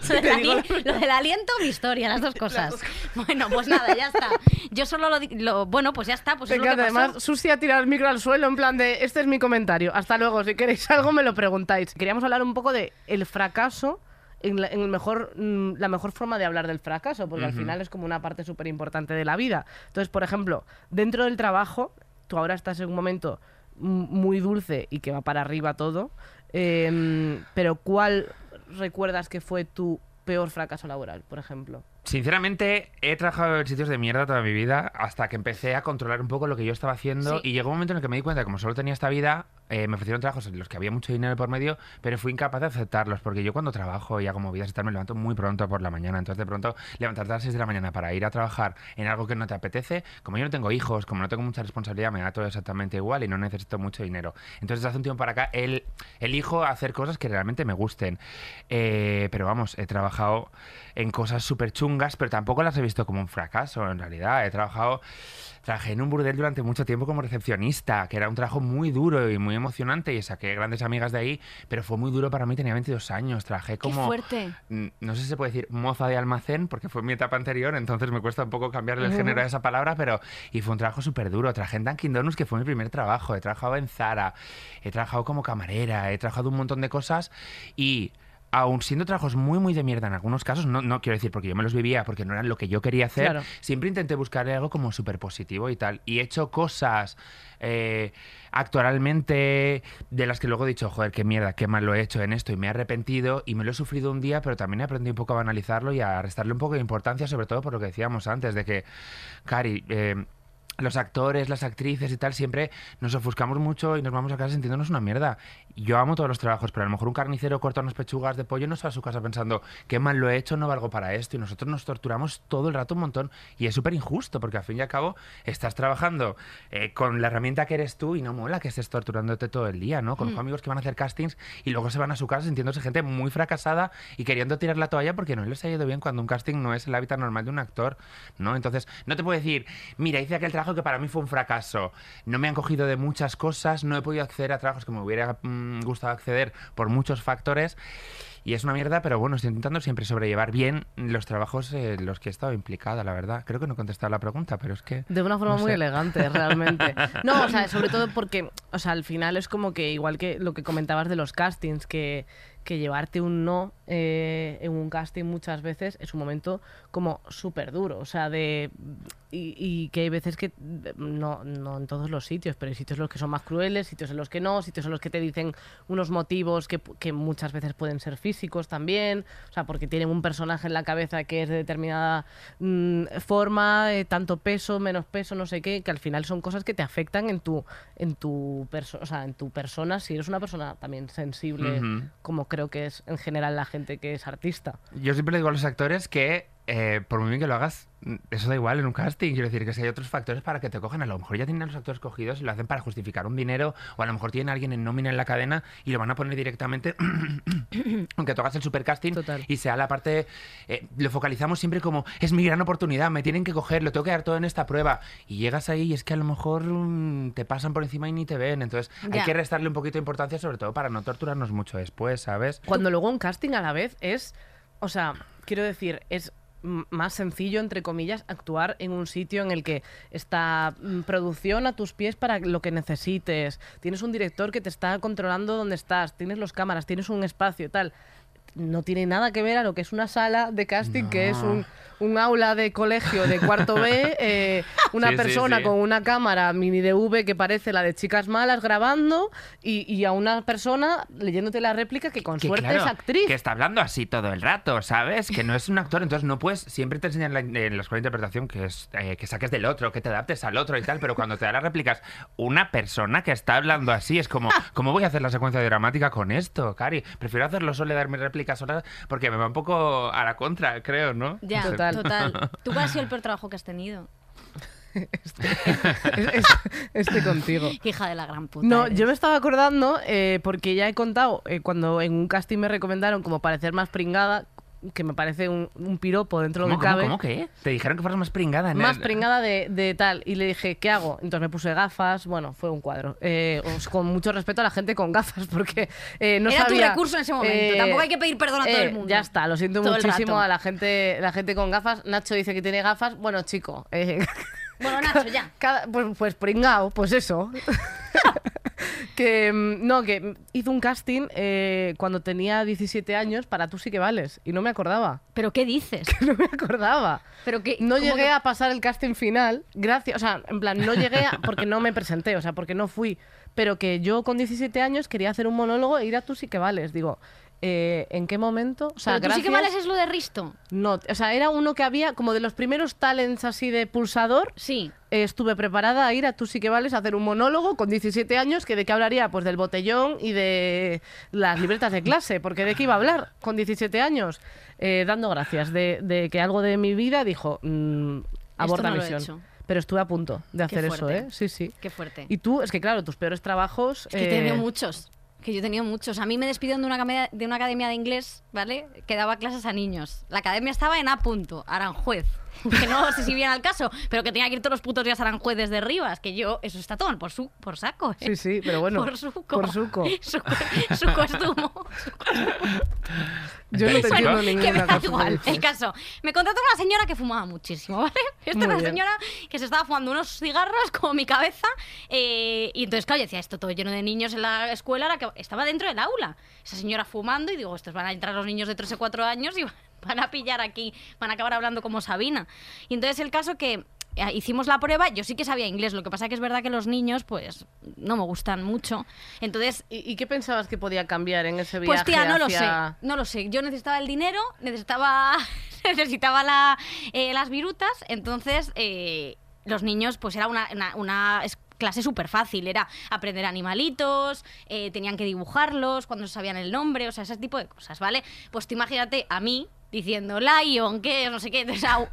Lo del, ali- lo del aliento, mi historia, las dos cosas. Bueno, pues nada, ya está. Yo solo lo, lo- Bueno, pues ya está, pues Me es lo que encanta. pasó. Además, Susi ha tirado el micro al suelo en plan de este es mi comentario. Hasta luego, si queréis algo me lo preguntáis. Queríamos hablar un poco de el fracaso en, la, en el mejor, mm, la mejor forma de hablar del fracaso, porque al final es como una parte súper importante de la vida. Entonces, por ejemplo, dentro del trabajo, tú ahora estás en un momento muy dulce y que va para arriba todo, em, pero ¿cuál recuerdas que fue tu peor fracaso laboral, por ejemplo? Sinceramente, he trabajado en sitios de mierda toda mi vida hasta que empecé a controlar un poco lo que yo estaba haciendo Sí. y llegó un momento en el que me di cuenta que como solo tenía esta vida, eh, me ofrecieron trabajos en los que había mucho dinero por medio, pero fui incapaz de aceptarlos, porque yo cuando trabajo y hago movidas y tal, me levanto muy pronto por la mañana. Entonces, de pronto, levantarte a las 6 de la mañana para ir a trabajar en algo que no te apetece, como yo no tengo hijos, como no tengo mucha responsabilidad, me da todo exactamente igual y no necesito mucho dinero. Entonces, hace un tiempo para acá, el, elijo hacer cosas que realmente me gusten. Eh, pero vamos, he trabajado en cosas súper chungas, pero tampoco las he visto como un fracaso, en realidad. He trabajado Trabajé en un burdel durante mucho tiempo como recepcionista, que era un trabajo muy duro y muy emocionante y saqué grandes amigas de ahí, pero fue muy duro para mí, tenía 22 años, trabajé como... fuerte! mm, No sé si se puede decir moza de almacén, porque fue mi etapa anterior, entonces me cuesta un poco cambiarle el género a esa palabra, pero... Y fue un trabajo súper duro. Trabajé en Dunkin' Donuts, que fue mi primer trabajo. He trabajado en Zara, he trabajado como camarera, he trabajado un montón de cosas y aun siendo trabajos muy, muy de mierda en algunos casos, no, no quiero decir porque yo me los vivía, porque no eran lo que yo quería hacer, Claro. siempre intenté buscar algo como súper positivo y tal. Y he hecho cosas eh, actualmente de las que luego he dicho, joder, qué mierda, qué mal lo he hecho en esto y me he arrepentido y me lo he sufrido un día, pero también he aprendido un poco a banalizarlo y a restarle un poco de importancia, sobre todo por lo que decíamos antes, de que, Cari, eh, los actores, las actrices y tal, siempre nos ofuscamos mucho y nos vamos a casa sintiéndonos una mierda. Yo amo todos los trabajos, pero a lo mejor un carnicero corta unas pechugas de pollo y no se va a su casa pensando, qué mal lo he hecho, no valgo para esto. Y nosotros nos torturamos todo el rato un montón. Y es súper injusto, porque al fin y al cabo estás trabajando eh, con la herramienta que eres tú y no mola que estés torturándote todo el día, ¿no? Conozco amigos que van a hacer castings y luego se van a su casa sintiéndose gente muy fracasada y queriendo tirar la toalla porque no les ha ido bien cuando un casting no es el hábitat normal de un actor, ¿no? Entonces, no te puedo decir, mira, hice aquel trabajo que para mí fue un fracaso, no me han cogido de muchas cosas, no he podido acceder a trabajos que me hubiera mm, gustado acceder por muchos factores. Y es una mierda, pero bueno, estoy intentando siempre sobrellevar bien los trabajos en los que he estado implicada, la verdad. Creo que no he contestado la pregunta, pero es que... De una forma no muy sé. elegante, realmente. No, o sea, sobre todo porque, o sea, al final es como que, igual que lo que comentabas de los castings, que, que llevarte un no eh, en un casting muchas veces es un momento como súper duro. O sea, de. Y, y que hay veces que, no, no en todos los sitios, pero hay sitios en los que son más crueles, sitios en los que no, sitios en los que te dicen unos motivos que, que muchas veces pueden ser físicos también. O sea, porque tienen un personaje en la cabeza que es de determinada mm, forma, eh, tanto peso, menos peso, no sé qué, que al final son cosas que te afectan en tu, en tu, perso- o sea, en tu persona, si eres una persona también sensible, Ujú. como creo que es en general la gente que es artista. Yo siempre le digo a los actores que, eh, por muy bien que lo hagas, mm, eso da igual en un casting. Quiero decir que si hay otros factores para que te cojan, a lo mejor ya tienen a los actores cogidos y lo hacen para justificar un dinero, o a lo mejor tienen a alguien en nómina en la cadena y lo van a poner directamente, aunque hagas el supercasting Total. y sea la parte. eh, lo focalizamos siempre como, es mi gran oportunidad, me tienen que coger, lo tengo que dar todo en esta prueba. Y llegas ahí y es que a lo mejor mm, te pasan por encima y ni te ven. Entonces hay que restarle un poquito de importancia, sobre todo para no torturarnos mucho después, ¿sabes? Cuando luego un casting a la vez es, o sea, quiero decir, es más sencillo, entre comillas, actuar en un sitio en el que está mm, producción a tus pies para lo que necesites. Tienes un director que te está controlando dónde estás, tienes los cámaras, tienes un espacio, tal. No tiene nada que ver a lo que es una sala de casting, que es un, un aula de colegio de cuarto B, eh, una Sí, persona sí. con una cámara mini DV que parece la de chicas malas grabando y, y a una persona leyéndote la réplica que con que suerte claro, es actriz. Que está hablando así todo el rato, ¿sabes? Que no es un actor, entonces no puedes. Siempre te enseñan la- en la escuela de interpretación que es eh, que saques del otro, que te adaptes al otro y tal, pero cuando te da las réplicas una persona que está hablando así, es como, ¿cómo voy a hacer la secuencia dramática con esto, Cari? Prefiero hacerlo solo y dar mis réplicas solas porque me va un poco a la contra, creo, ¿no? Ya, No sé. Total. Total. ¿Tú cuál ha sido el peor trabajo que has tenido? Es- es- este contigo. Hija de la gran puta. No, eres. yo me estaba acordando, eh, porque ya he contado, eh, cuando en un casting me recomendaron como parecer más pringada, que me parece un, un piropo dentro de lo ¿Cómo, que cómo, cabe. cómo que? Te dijeron que fueras más pringada. en Más el- pringada de, de tal. Y le dije, ¿qué hago? Entonces me puse gafas. Bueno, fue un cuadro. Eh, os- con mucho respeto a la gente con gafas, porque eh, no Era tu recurso en ese momento. Tampoco hay que pedir perdón a todo el mundo. Ya está, lo siento Todo muchísimo a la gente, la gente con gafas. Nacho dice que tiene gafas. Bueno, chico, eh, Bueno, Nacho, ya. cada- pues, pues pringao, pues eso. que mm, no, que hizo un casting eh, cuando tenía 17 años para Tú sí que vales. Y no me acordaba. ¿Pero qué dices? No me acordaba. Pero que, No ¿cómo llegué que- a pasar el casting final, gracias, o sea, en plan, no llegué a, porque no me presenté, o sea, porque no fui, pero que yo con 17 años quería hacer un monólogo e ir a tú sí que vales, digo, eh, ¿en qué momento? O sea, Pero tú sí que gracias- vales es lo de Risto. No, o sea, era uno que había como de los primeros talents así de pulsador, Sí. Estuve preparada a ir a Tú sí que vales a hacer un monólogo con 17 años que de qué hablaría pues del botellón y de las libretas de clase, porque de qué iba a hablar con 17 años, Eh, dando gracias de, de que algo de mi vida dijo mm, no lo he misión. Pero estuve a punto de hacer eso. ¿eh? Sí, sí. Qué fuerte. Y tú, es que claro, tus peores trabajos... Es que he tenido eh, muchos. Que yo he tenido muchos. A mí me despidieron de una, academia, de una academia de inglés, ¿vale? Que daba clases a niños. La academia estaba en A. punto, Aranjuez. Que no sé si viene al caso, pero que tenía que ir todos los putos días a Aranjuez desde Rivas. Que yo, eso está todo por, su, por saco. ¿eh? Sí, sí, pero bueno, Por suco. por suco. Su, su costumo. Yo no te Bueno, entiendo que me da igual. El caso, me contrató una señora que fumaba muchísimo, ¿vale? Esta era una señora que se estaba fumando unos cigarros como mi cabeza eh, y entonces, claro, yo decía, esto todo lleno de niños en la escuela, era que estaba dentro del aula. Esa señora fumando y digo, estos van a entrar los niños de 3 o 4 años y van a pillar aquí, van a acabar hablando como Sabina. Y entonces el caso que hicimos la prueba, yo sí que sabía inglés, lo que pasa que es verdad que los niños, pues, no me gustan mucho. Entonces, ¿Y, y qué pensabas que podía cambiar en ese viaje pues tía, no lo sé, no lo sé. Yo necesitaba el dinero, necesitaba, necesitaba la, eh, las virutas, entonces eh, los niños, pues era una, una- una es- clase súper fácil, era aprender animalitos, eh, tenían que dibujarlos cuando sabían el nombre, o sea, ese tipo de cosas, ¿vale? Pues tú imagínate a mí diciendo Lion, que no sé qué, au- au-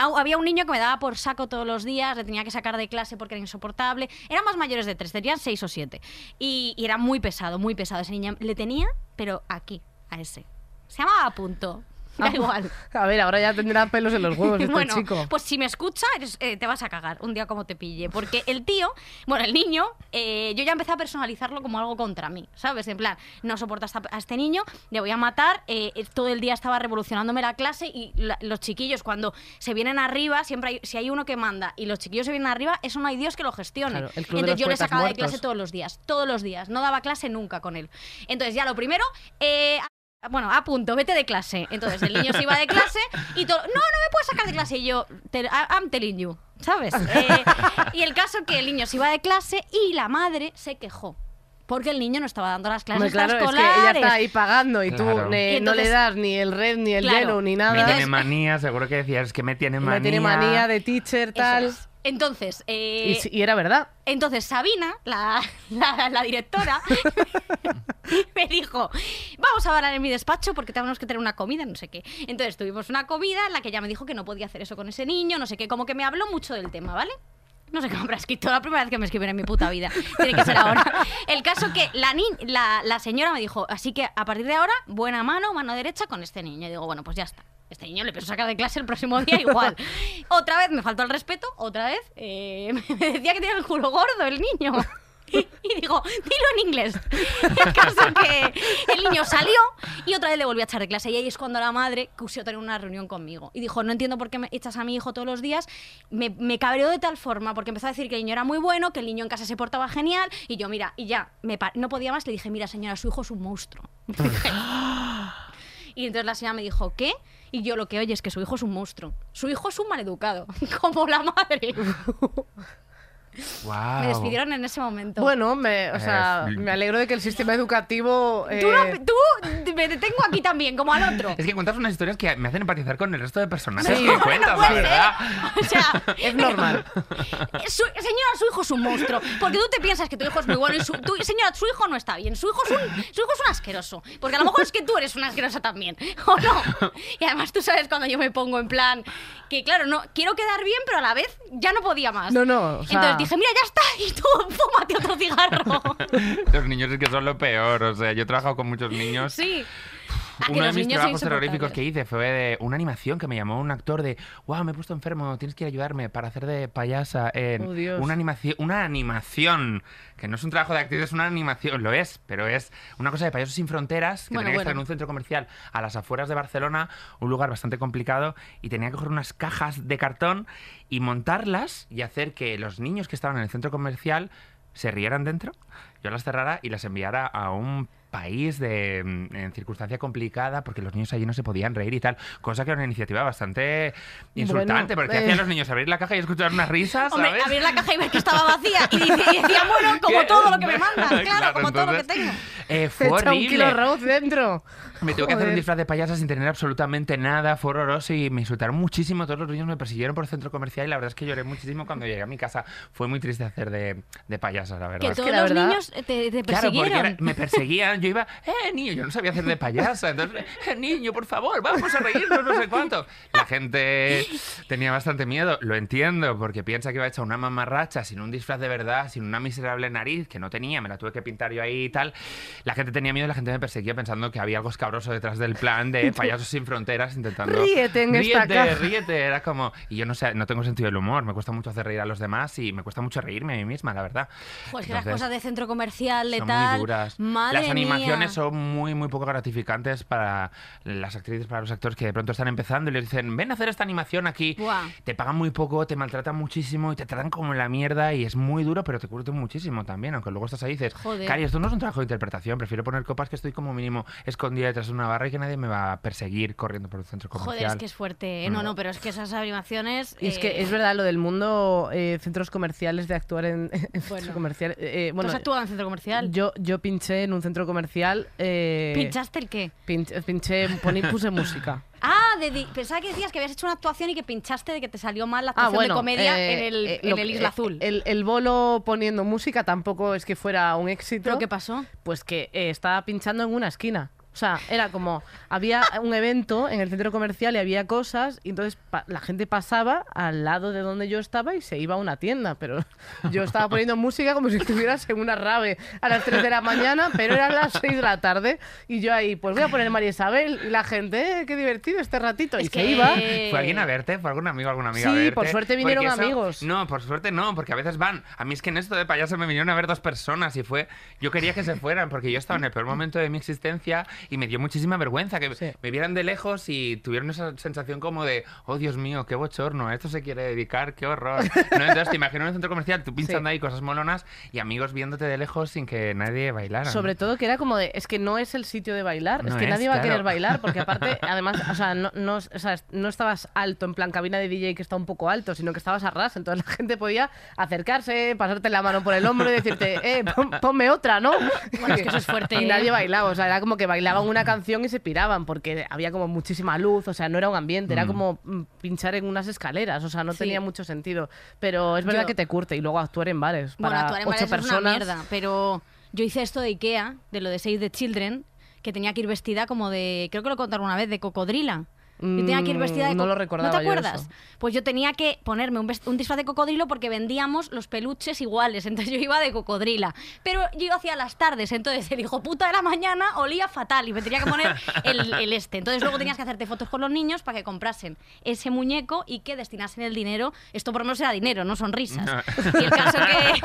había un niño que me daba por saco todos los días, le tenía que sacar de clase porque era insoportable. Eran más mayores de tres, tenían seis o siete. Y, era muy pesado, muy pesado. Ese niño le tenía, pero aquí, a ese. Se llamaba punto. Da Ah, igual. A ver, ahora ya tendrá pelos en los huevos este bueno, chico. pues si me escucha, eres- eh, te vas a cagar un día como te pille. Porque el tío, bueno, el niño, eh, yo ya empecé a personalizarlo como algo contra mí, ¿sabes? En plan, no soporto a, este niño, le voy a matar. eh, todo el día estaba revolucionándome la clase y la- los chiquillos, cuando se vienen arriba, siempre hay, si hay uno que manda y los chiquillos se vienen arriba, eso no hay Dios que lo gestione. Claro, Entonces yo le sacaba de clase todos los días, todos los días. No daba clase nunca con él. Entonces ya lo primero, eh, bueno, a punto, vete de clase. Entonces el niño se iba de clase y todo, no, no me puedes sacar de clase. Y yo, "Te- I- I'm telling you, ¿sabes? Eh, y el caso que el niño se iba de clase y la madre se quejó. Porque el niño no estaba dando las clases claro, es que escolares. ella está ahí pagando y Claro. tú eh, Y no le das ni el red, ni el Claro. yellow, ni Me nada. tiene manía, seguro que decías es que me tiene manía. Me tiene manía de teacher, Eso tal. es. Entonces, eh, Y, era verdad. Entonces Sabina, la, la- la directora, me dijo, vamos a hablar en mi despacho porque tenemos que tener una comida, no sé qué. Entonces tuvimos una comida en la que ella me dijo que no podía hacer eso con ese niño, no sé qué, como que me habló mucho del tema, ¿vale? No sé cómo habrá escrito, la primera vez que me escriben en mi puta vida. Tiene que ser ahora. El caso que la, ni- la, la señora me dijo, así que a partir de ahora, buena mano, mano derecha con este niño. Y digo, bueno, pues ya está. Este niño le pienso sacar de clase el próximo día igual. otra vez me faltó el respeto, otra vez eh, me decía que tenía el culo gordo el niño. Y digo, dilo en inglés. El caso que el niño salió y otra vez le volví a echar de clase. Y ahí es cuando la madre quiso tener una reunión conmigo. Y dijo, no entiendo por qué me echas a mi hijo todos los días. Me, me cabreó de tal forma porque empezó a decir que el niño era muy bueno, que el niño en casa se portaba genial. Y yo, mira, y ya, me no podía más. Le dije, mira, señora, su hijo es un monstruo. Y entonces la señora me dijo, ¿qué? Y yo lo que oye es que su hijo es un monstruo. Su hijo es un maleducado, como la madre. Guau. Me despidieron en ese momento. Bueno, me, o sea, Es- me alegro de que el sistema educativo. Tú, no- eh, tú me detengo aquí también, como al otro. Es que cuentas unas historias que me hacen empatizar con el resto de personajes Sí. que cuentas, la ser. verdad. O sea, es normal. su- señora, su hijo es un monstruo. Porque tú te piensas que tu hijo es muy bueno y su, tu- señora, su hijo no está bien. Su hijo, es un, su hijo es un asqueroso. Porque a lo mejor es que tú eres una asquerosa también. ¿O no? Y además tú sabes cuando yo me pongo en plan que, claro, no quiero quedar bien, pero a la vez ya no podía más. No, no, o sea- Entonces dije, mira, ya está. Y tú, fúmate otro cigarro. Los niños es que son lo peor. O sea, yo he trabajado con muchos niños. Sí. Ah, Uno de mis trabajos terroríficos que hice fue de una animación que me llamó un actor de wow, me he puesto enfermo, tienes que ir a ayudarme para hacer de payasa en Oh, una animación, una animación que no es un trabajo de actriz, es una animación, lo es, pero es una cosa de payasos sin fronteras que Bueno, tenía que estar en bueno. un centro comercial a las afueras de Barcelona, un lugar bastante complicado y tenía que coger unas cajas de cartón y montarlas y hacer que los niños que estaban en el centro comercial se rieran dentro, yo las cerrara y las enviara a un país de, mm, en circunstancia complicada porque los niños allí no se podían reír y tal, cosa que era una iniciativa bastante insultante, Bueno, porque eh. hacían los niños abrir la caja y escuchar unas risas, Hombre, ¿sabes? abrir la caja y ver que estaba vacía y, y decía, bueno, como ¿Qué? todo lo que me mandan, claro, como todo lo que entonces, tengo. eh, Se fue echa un kilo horrible. arroz dentro. Me tuve que hacer un disfraz de payasa sin tener absolutamente nada, fue horroroso y me insultaron muchísimo. Todos los niños me persiguieron por el centro comercial y la verdad es que lloré muchísimo cuando llegué a mi casa. Fue muy triste hacer de, de payasa, la verdad. Que todos la los verdad- niños te, te Claro, porque persiguieron. era- me perseguían. Yo iba, eh, niño, yo no sabía hacer de payasa. Entonces, eh, niño, por favor, vamos a reírnos, no sé cuánto. La gente tenía bastante miedo, lo entiendo, porque piensa que iba hecha una mamarracha sin un disfraz de verdad, sin una miserable nariz que no tenía, me la tuve que pintar yo ahí y tal. La gente tenía miedo y la gente me perseguía pensando que había algo escabroso detrás del plan de payasos sin fronteras intentando. Ríete en esta ríete, caja. ríete. Era como. Y yo no sé, no tengo sentido del humor, me cuesta mucho hacer reír a los demás y me cuesta mucho reírme a mí misma, la verdad. Pues que las cosas de centro comercial, de son tal. muy duras. Madre las animaciones mía. son muy, muy poco gratificantes para las actrices, para los actores que de pronto están empezando y les dicen, ven a hacer esta animación aquí. Buah. Te pagan muy poco, te maltratan muchísimo y te tratan como la mierda y es muy duro, pero te curten muchísimo también, aunque luego estás ahí y dices, Joder. Cari, esto no es un trabajo de interpretación, prefiero poner copas que estoy como mínimo escondida detrás de una barra y que nadie me va a perseguir corriendo por el centro comercial. Joder, es que es fuerte. ¿eh? No, no, pero es que esas animaciones. Y es que eh, es verdad lo del mundo eh, centros comerciales de actuar en, en centro comercial. Eh, eh, ¿tú bueno, has actuado en centro comercial? yo, yo pinché en un centro comercial. Eh, ¿Pinchaste el qué? pinch- pinché, poní, puse música. Ah, de pensaba que decías que habías hecho una actuación y que pinchaste de que te salió mal la Ah, actuación bueno, de comedia eh, en el, eh, en el Isla Azul. El, el bolo poniendo música tampoco es que fuera un éxito. ¿Pero qué pasó? Pues que estaba pinchando en una esquina. O sea, era como, había un evento en el centro comercial y había cosas, y entonces la gente pasaba al lado de donde yo estaba y se iba a una tienda, pero yo estaba poniendo música como si estuvieras en una rave a las 3 de la mañana, pero eran las 6 de la tarde, y yo ahí, pues voy a poner María Isabel, y la gente, "Eh, qué divertido este ratito, y Es se que- iba. ¿Fue alguien a verte? ¿Fue algún amigo alguna amiga a Sí, verte? por suerte vinieron eso- amigos. No, por suerte no, porque a veces van. A mí es que en esto de payaso me vinieron a ver dos personas y fue... Yo quería que se fueran porque yo estaba en el peor momento de mi existencia y me dio muchísima vergüenza que Sí. me vieran de lejos y tuvieron esa sensación como de, oh Dios mío, qué bochorno, a esto se quiere dedicar, qué horror. ¿No? Entonces te imagino en un centro comercial, tú pinchando Sí. ahí cosas molonas y amigos viéndote de lejos sin que nadie bailara. Sobre todo que era como de, es que no es el sitio de bailar, es que es, nadie va a querer bailar, porque aparte, además, o sea, no, no, o sea, no estabas alto, en plan cabina de DJ que está un poco alto, sino que estabas a ras, entonces la gente podía acercarse, pasarte la mano por el hombro y decirte, eh, pon- ponme otra, ¿no? Bueno, es que eso es fuerte, Y ¿eh? nadie bailaba, o sea, era como que bailaban una canción y se piraban, porque había como muchísima luz, o sea, no era un ambiente, era como mm, pinchar en unas escaleras, o sea, no Sí. tenía mucho sentido. Pero es verdad Yo- que te curte y luego actuar en bares Bueno, para actuar en ocho bares es una personas. mierda, pero yo hice esto de Ikea, de lo de Save the Children, que tenía que ir vestida como de, creo que lo contaron una vez, de cocodrila. Yo tenía que ir vestida de Mm, no lo recordaba ¿No te yo acuerdas? eso. Pues yo tenía que ponerme un, un disfraz de cocodrilo porque vendíamos los peluches iguales. Entonces yo iba de cocodrila. Pero yo iba hacia las tardes. Entonces el hijo puta de la mañana olía fatal y me tenía que poner el, el este. Entonces luego tenías que hacerte fotos con los niños para que comprasen ese muñeco y que destinasen el dinero. Esto por lo menos era dinero, no sonrisas. Y el caso que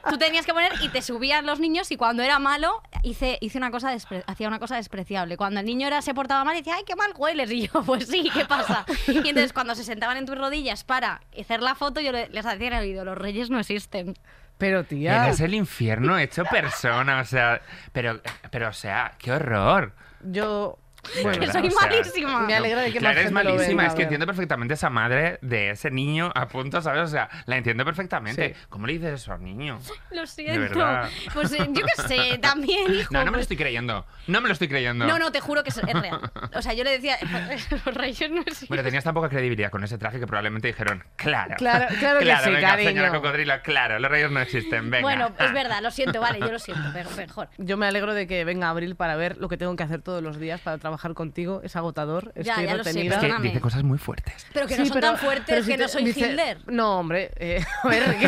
tú tenías que poner y te subían los niños y cuando era malo hice, hice una cosa hacía una cosa despreciable. Cuando el niño era, se portaba mal decía, ay, qué mal hueles. Y yo, pues sí, ¿qué pasa? Y entonces cuando se sentaban en tus rodillas para hacer la foto, yo le- les hacía en el oído, los reyes no existen. Pero tía, Eres el infierno hecho persona, o sea, pero, pero, o sea, qué horror. yo... Bueno, que soy o sea, malísima. Me alegra de que Clara más es gente lo malísima, venga es que entiendo perfectamente esa madre de ese niño a punto, ¿sabes? O sea, la entiendo perfectamente. Sí. ¿Cómo le dices eso al niño? Lo siento. Pues eh, yo qué sé, también, hijo. No, no me lo estoy creyendo. No me lo estoy creyendo. No, no, te juro que es, es real. O sea, yo le decía, los reyes no existen. Bueno, tenías tan poca credibilidad con ese traje que probablemente dijeron, claro. Claro, claro que sí, venga, cariño. señora cocodrilo, claro, los reyes no existen, venga. Bueno, es verdad, lo siento, vale, yo lo siento, mejor. Yo me alegro de que venga Abril para ver lo que tengo que hacer todos los días para trabajar contigo. Es agotador, Ya, estoy ya lo sé. Es que dice cosas muy fuertes. Pero que Sí, no son pero- tan fuertes pero si que te- no soy dice- Hitler. No, hombre, eh, a ver.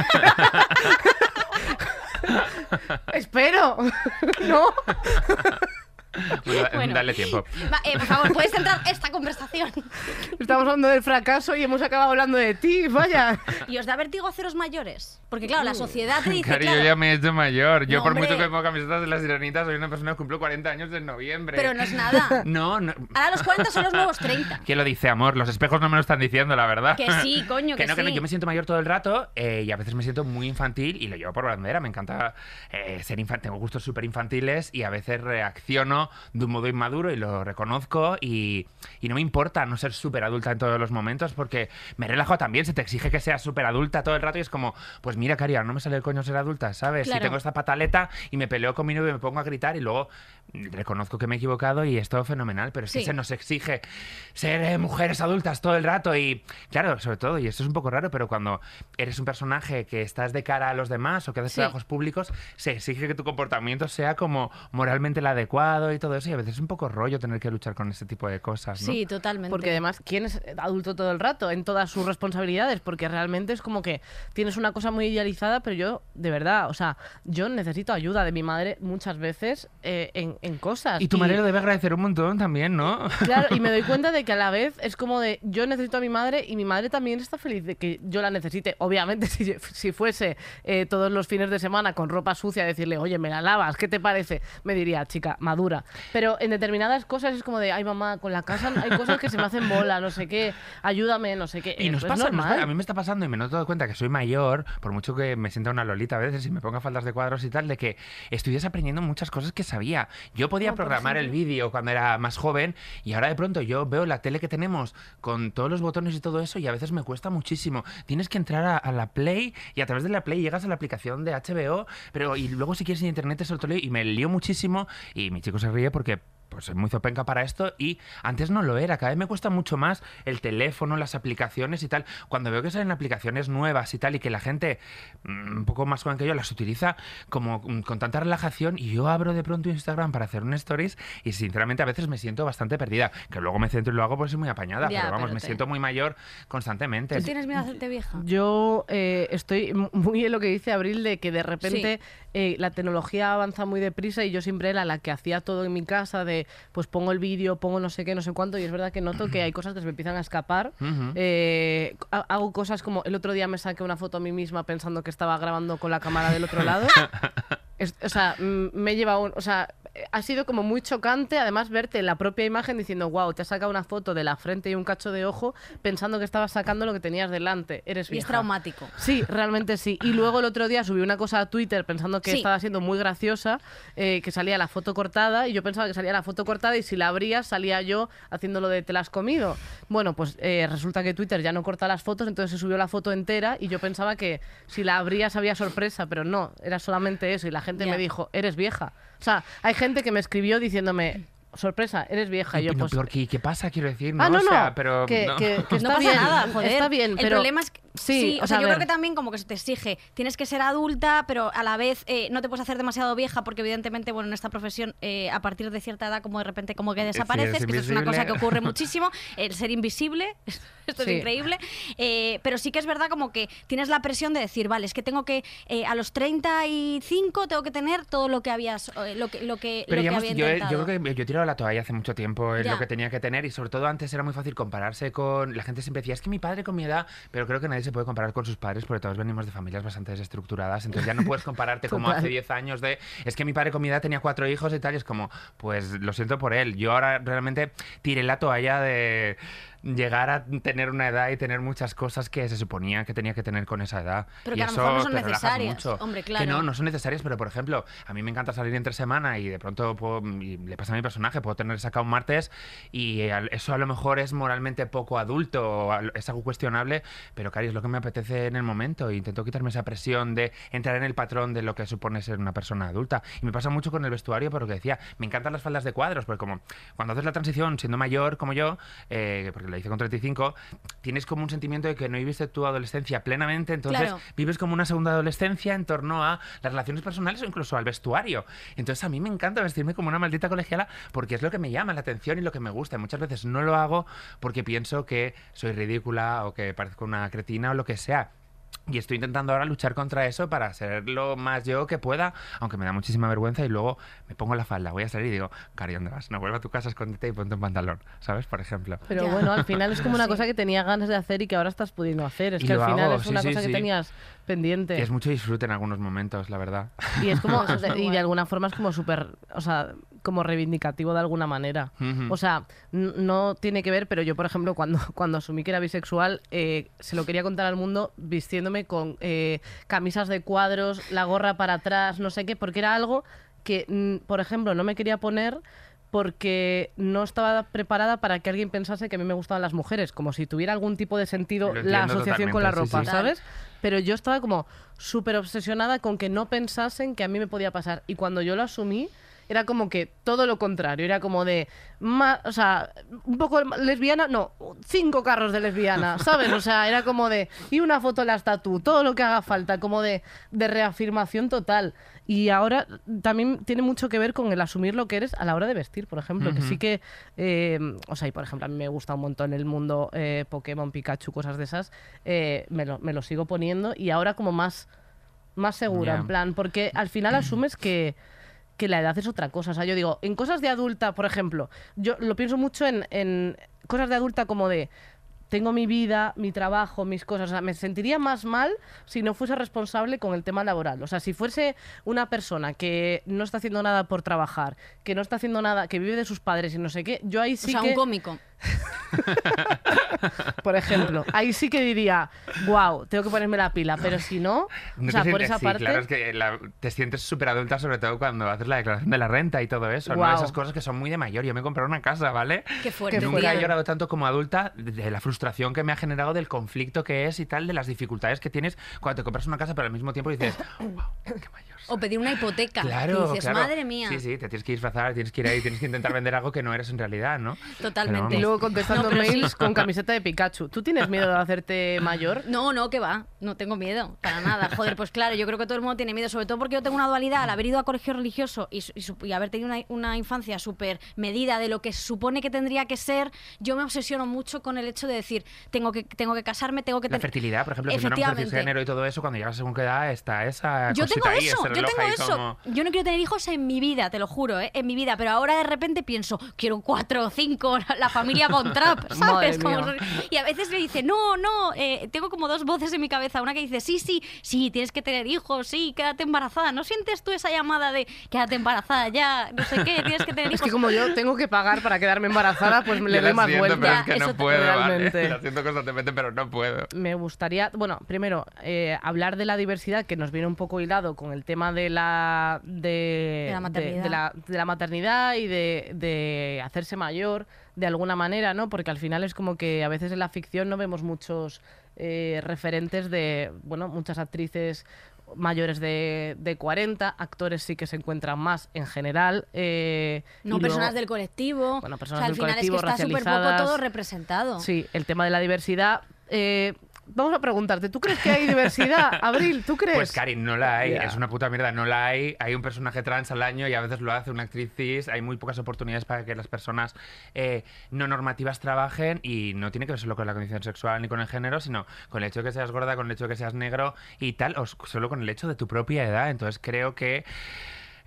Espero. no. Bueno, Bueno. Dale tiempo. Va, eh, por favor, puedes centrar esta conversación. Estamos hablando del fracaso y hemos acabado hablando de ti, vaya. ¿Y os da vértigo haceros mayores? Porque claro, la sociedad te dice, Cari, claro, yo ya me he hecho mayor. Yo No, por mucho que me ponga camisetas de las sirenitas, soy una persona que cumplo 40 años en noviembre. pero no es nada. No, no. Ahora los 40 son los nuevos 30. ¿Quién lo dice, amor? Los espejos no me lo están diciendo, la verdad. Que sí, coño, que no, que no, sí. yo me siento mayor todo el rato eh, y a veces me siento muy infantil y lo llevo por bandera. Me encanta eh, ser infantil, tengo gustos súper infantiles y a veces reacciono de un modo inmaduro y lo reconozco y, y no me importa no ser súper adulta en todos los momentos porque me relajo también. Se te exige que seas súper adulta todo el rato y es como, pues mira, Cari, ahora no me sale el coño ser adulta, ¿sabes? Claro. Si tengo esta pataleta y me peleo con mi novio y me pongo a gritar y luego reconozco que me he equivocado y es todo fenomenal, pero es que Sí. se nos exige ser eh, mujeres adultas todo el rato y claro, sobre todo, y esto es un poco raro, pero cuando eres un personaje que estás de cara a los demás o que haces Sí. trabajos públicos, se exige que tu comportamiento sea como moralmente el adecuado y todo eso y a veces es un poco rollo tener que luchar con ese tipo de cosas, ¿no? Sí, totalmente. Porque además, ¿quién es adulto todo el rato en todas sus responsabilidades? Porque realmente es como que tienes una cosa muy idealizada, pero yo, de verdad, o sea, yo necesito ayuda de mi madre muchas veces eh, en, en cosas. Y tu madre lo debe agradecer un montón también, ¿no? Claro, y me doy cuenta de que a la vez es como de yo necesito a mi madre y mi madre también está feliz de que yo la necesite. Obviamente, si, si fuese eh, todos los fines de semana con ropa sucia, decirle, oye, me la lavas, ¿qué te parece? Me diría, chica, madura. Pero en determinadas cosas es como de, ay, mamá, con la casa hay cosas que se me hacen bola, no sé qué, ayúdame, no sé qué. Y Eh, nos pues pasa, nos normal. pasa- a mí me está pasando y me noto de cuenta que soy mayor, por mucho que me sienta una lolita a veces y me ponga faldas de cuadros y tal, de que estoy desaprendiendo muchas cosas que sabía. Yo podía Como por programar el vídeo cuando era más joven y ahora de pronto yo veo la tele que tenemos con todos los botones y todo eso y a veces me cuesta muchísimo. Tienes que entrar a, a la Play y a través de la Play llegas a la aplicación de HBO, pero y luego si quieres en internet es otro lío y me lío muchísimo y mi chico se ríe porque pues soy muy zopenca para esto y antes no lo era. Cada vez me cuesta mucho más el teléfono, las aplicaciones y tal. Cuando veo que salen aplicaciones nuevas y tal y que la gente mm, un poco más joven que yo las utiliza como mm, con tanta relajación y yo abro de pronto Instagram para hacer un stories y sinceramente a veces me siento bastante perdida. Que luego me centro y lo hago porque soy muy apañada, Ya, pero vamos, pero me te- siento muy mayor constantemente. ¿Tú tienes miedo a hacerte vieja? Yo eh, estoy muy en lo que dice Abril de que de repente eh, la tecnología avanza muy deprisa y yo siempre era la que hacía todo en mi casa de pues pongo el vídeo, pongo no sé qué, no sé cuánto y es verdad que noto que hay cosas que se me empiezan a escapar. Eh, ha- hago cosas como el otro día me saqué una foto a mí misma pensando que estaba grabando con la cámara del otro lado. Es- o sea, me lleva un, o sea, ha sido como muy chocante además verte en la propia imagen diciendo, wow, te has sacado una foto de la frente y un cacho de ojo pensando que estabas sacando lo que tenías delante. Eres Y es vieja". traumático. Sí, realmente sí. Y luego el otro día subí una cosa a Twitter pensando que Sí. estaba siendo muy graciosa, eh, que salía la foto cortada y yo pensaba que salía la foto cortada y si la abrías salía yo haciéndolo de te la has comido. Bueno, pues eh, resulta que Twitter ya no corta las fotos, entonces se subió la foto entera y yo pensaba que si la abrías había sorpresa, pero no, era solamente eso y la gente Ya. me dijo, eres vieja. O sea, hay gente que me escribió diciéndome... Sorpresa, eres vieja. Y yo, no, pues, peor que- ¿qué pasa? Quiero decir, no, Ah, no, o sea, no. pero que, no. que- que está no pasa bien, nada, joder. Está bien, el pero problema es que, sí, o, sea, yo creo que también como que se te exige, tienes que ser adulta, pero a la vez eh, no te puedes hacer demasiado vieja porque evidentemente, bueno, en esta profesión eh, a partir de cierta edad como de repente como que desapareces, eres que eso es una cosa que invisible. ocurre muchísimo, el ser invisible, esto Sí. es increíble, eh, pero sí que es verdad como que tienes la presión de decir, vale, es que tengo que eh, a los 35 tengo que tener todo lo que habías, eh, lo que, lo que, Pero lo que digamos, había yo, he- intentado. yo creo que yo he tirado la toalla hace mucho tiempo, es Ya. lo que tenía que tener y sobre todo antes era muy fácil compararse con... La gente siempre decía, es que mi padre con mi edad, pero creo que nadie se puede comparar con sus padres porque todos venimos de familias bastante desestructuradas, entonces ya no puedes compararte como hace 10 años de, es que mi padre con mi edad tenía cuatro hijos y tal, y es como, pues lo siento por él, yo ahora realmente tiré la toalla de llegar a tener una edad y tener muchas cosas que se suponía que tenía que tener con esa edad. Pero y que a lo mejor no son necesarias. mucho. Hombre, Que claro. no, no son necesarias, pero por ejemplo, a mí me encanta salir entre semana y de pronto puedo- y le pasa a mi personaje, puedo tener sacado un martes y eso a lo mejor es moralmente poco adulto, es algo cuestionable, pero Cari, es lo que me apetece en el momento e intento quitarme esa presión de entrar en el patrón de lo que supone ser una persona adulta. Y me pasa mucho con el vestuario, por lo que decía, me encantan las faldas de cuadros, porque como cuando haces la transición siendo mayor como yo, eh, porque la hice con 35, tienes como un sentimiento de que no viviste tu adolescencia plenamente, entonces Claro. vives como una segunda adolescencia en torno a las relaciones personales o incluso al vestuario. Entonces a mí me encanta vestirme como una maldita colegiala porque es lo que me llama la atención y lo que me gusta. Muchas veces no lo hago porque pienso que soy ridícula o que parezco una cretina o lo que sea. Y estoy intentando ahora luchar contra eso para ser lo más yo que pueda, aunque me da muchísima vergüenza y luego me pongo la falda, voy a salir y digo, Cari, ¿dónde vas? No vuelva a tu casa, escóndete y ponte un pantalón, ¿sabes? Por ejemplo. Pero Ya. bueno, al final es como una Sí. cosa que tenía ganas de hacer y que ahora estás pudiendo hacer. Es Y que al final hago, es sí, una sí, cosa sí. que tenías pendiente. Y es mucho disfrute en algunos momentos, la verdad. Y es como, y de alguna forma es como súper, o sea, como reivindicativo de alguna manera. O sea, no tiene que ver, pero yo, por ejemplo, cuando, cuando asumí que era bisexual, eh, se lo quería contar al mundo vistiéndome con eh, camisas de cuadros, la gorra para atrás, no sé qué, porque era algo que, por ejemplo, no me quería poner porque no estaba preparada para que alguien pensase que a mí me gustaban las mujeres, como si tuviera algún tipo de sentido la asociación con la ropa, sí, sí. ¿sabes? Pero yo estaba como súper obsesionada con que no pensasen que a mí me podía pasar. Y cuando yo lo asumí, era como que todo lo contrario. Era como de, ma- o sea, un poco lesbiana, no, cinco carros de lesbiana, ¿sabes? O sea, era como de, y una foto la estatua, todo lo que haga falta, como de, de reafirmación total. Y ahora también tiene mucho que ver con el asumir lo que eres a la hora de vestir, por ejemplo, que sí que, eh, o sea, y por ejemplo, a mí me gusta un montón el mundo eh, Pokémon, Pikachu, cosas de esas, eh, me, lo, me lo sigo poniendo y ahora como más, más segura, en plan, porque al final asumes que, que la edad es otra cosa. O sea, yo digo, en cosas de adulta, por ejemplo, yo lo pienso mucho en, en cosas de adulta como de tengo mi vida, mi trabajo, mis cosas. O sea, me sentiría más mal si no fuese responsable con el tema laboral. O sea, si fuese una persona que no está haciendo nada por trabajar, que no está haciendo nada, que vive de sus padres y no sé qué, yo ahí sí o sea, que un cómico. por ejemplo, ahí sí que diría, wow, tengo que ponerme la pila, pero si no, No o sea, por esa sí, parte, claro, es que la- te sientes súper adulta, sobre todo cuando haces la declaración de la renta y todo eso, ¿no? Esas cosas que son muy de mayor. Yo me he comprado una casa, ¿vale? Qué fuerte. Nunca fuerte. he llorado tanto como adulta de de la frustración que me ha generado del conflicto que es y tal, de las dificultades que tienes cuando te compras una casa, pero al mismo tiempo dices, wow, qué mayor. O pedir una hipoteca. Claro, y dices, claro. madre mía. Sí, sí, te tienes que disfrazar, tienes que ir ahí, tienes que intentar vender algo que no eres en realidad, ¿no? Totalmente. Y luego contestando No, sí. mails con camiseta de Pikachu. ¿Tú tienes miedo de hacerte mayor? No, no, que va. No tengo miedo, para nada. Joder, pues claro, yo creo que todo el mundo tiene miedo, sobre todo porque yo tengo una dualidad al haber ido a colegio religioso y, haber tenido una, una infancia súper medida de lo que se supone que tendría que ser. Yo me obsesiono mucho con el hecho de decir, tengo que, tengo que casarme, tengo que La tener. fertilidad, por ejemplo, una mujer Efectivamente. cisgénero y todo eso, cuando llegas a según qué edad está esa Yo tengo ahí, eso, yo tengo ahí eso. como- Yo no quiero tener hijos en mi vida, te lo juro, ¿eh? en mi vida. Pero ahora de repente pienso, quiero cuatro o cinco, la familia Von Trapp, ¿sabes? Como y a veces me dice, no, no, eh, tengo como dos voces en mi cabeza. Una que dice, sí, sí, sí, tienes que tener hijos, sí, quédate embarazada. ¿No sientes tú esa llamada de quédate embarazada ya, no sé qué, tienes que tener Es hijos? que como yo tengo que pagar para quedarme embarazada, pues me le doy más siento, vuelta. pero es que no puedo, realmente. ¿vale? Lo siento constantemente, pero no puedo. Me gustaría, bueno, primero, eh, hablar de la diversidad, que nos viene un poco hilado con el tema de la, de, De la maternidad. de la, de la maternidad y de, de hacerse mayor de alguna manera, ¿no? Porque al final es como que a veces en la ficción no vemos muchos eh, referentes de, bueno, muchas actrices mayores de, de 40, actores sí que se encuentran más en general. eh, No personas del colectivo. Bueno, o personas sea, al del final colectivo, es que está súper poco todo representado. Sí, el tema de la diversidad. eh, vamos a preguntarte, ¿tú crees que hay diversidad? Abril, ¿tú crees? Pues Karin, no la hay, es una puta mierda, no la hay. Hay un personaje trans al año y a veces lo hace una actriz cis. Hay muy pocas oportunidades para que las personas eh, no normativas trabajen y no tiene que ver solo con la condición sexual ni con el género, sino con el hecho de que seas gorda, con el hecho de que seas negro y tal, o solo con el hecho de tu propia edad. Entonces creo que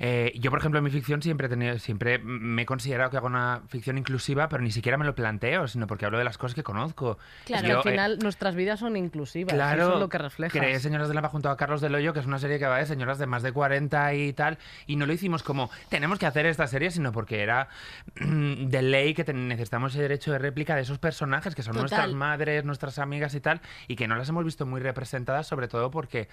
eh, yo, por ejemplo, en mi ficción siempre he tenido, siempre me he considerado que hago una ficción inclusiva, pero ni siquiera me lo planteo, sino porque hablo de las cosas que conozco. Claro. Yo, al eh, final nuestras vidas son inclusivas. Claro, Eso es lo que refleja. creé Señoras de Lava junto a Carlos del Hoyo, que es una serie que va de señoras de más de 40 y tal, y no lo hicimos como tenemos que hacer esta serie, sino porque era mm, de ley que necesitamos ese derecho de réplica de esos personajes que son Total. nuestras madres, nuestras amigas y tal, y que no las hemos visto muy representadas, sobre todo porque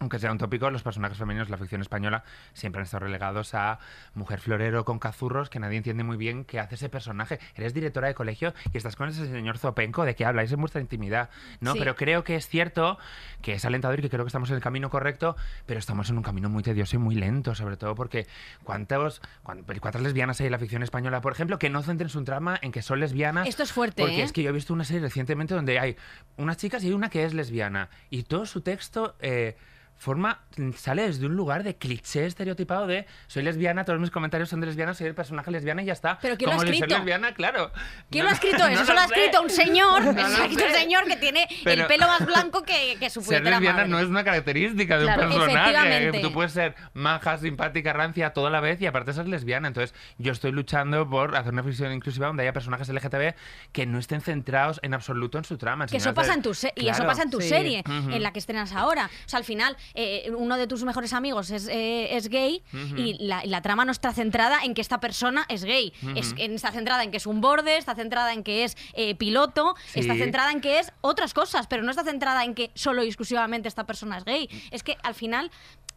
aunque sea un tópico, los personajes femeninos de la ficción española siempre han estado relegados a mujer florero con cazurros que nadie entiende muy bien qué hace ese personaje. Eres directora de colegio y estás con ese señor Zopenco de que habláis en vuestra intimidad, ¿no? Sí. Pero creo que es cierto que es alentador y que creo que estamos en el camino correcto, pero estamos en un camino muy tedioso y muy lento, sobre todo porque cuántos, cuán- cuántas lesbianas hay en la ficción española, por ejemplo, que no centren su trama en que son lesbianas. Esto es fuerte, Porque ¿eh? es que yo he visto una serie recientemente donde hay unas chicas y hay una que es lesbiana y todo su texto... eh, forma, sale desde un lugar de cliché estereotipado de soy lesbiana, todos mis comentarios son de lesbiana, soy el personaje lesbiana y ya está. Pero ¿quién lo ha escrito? lesbiana, claro. ¿Quién No- lo ha escrito no eso? Eso lo ha escrito un señor, No eso lo lo ha escrito un señor que tiene el pelo más blanco que, que su Ser lesbiana madre. no es una característica de Claro. un personaje. Tú puedes ser maja, simpática, rancia, toda la vez y aparte ser lesbiana. Entonces, yo estoy luchando por hacer una ficción inclusiva donde haya personajes LGTB que no estén centrados en absoluto en su trama. Que eso pasa en tu se- y eso pasa en tu Sí. serie, en la que estrenas ahora. O sea, al final, eh, uno de tus mejores amigos es, eh, es gay y la, la trama no está centrada en que esta persona es gay. Es- está centrada en que es un borde, está centrada en que es eh, piloto, Sí. está centrada en que es otras cosas, pero no está centrada en que solo y exclusivamente esta persona es gay. Es que al final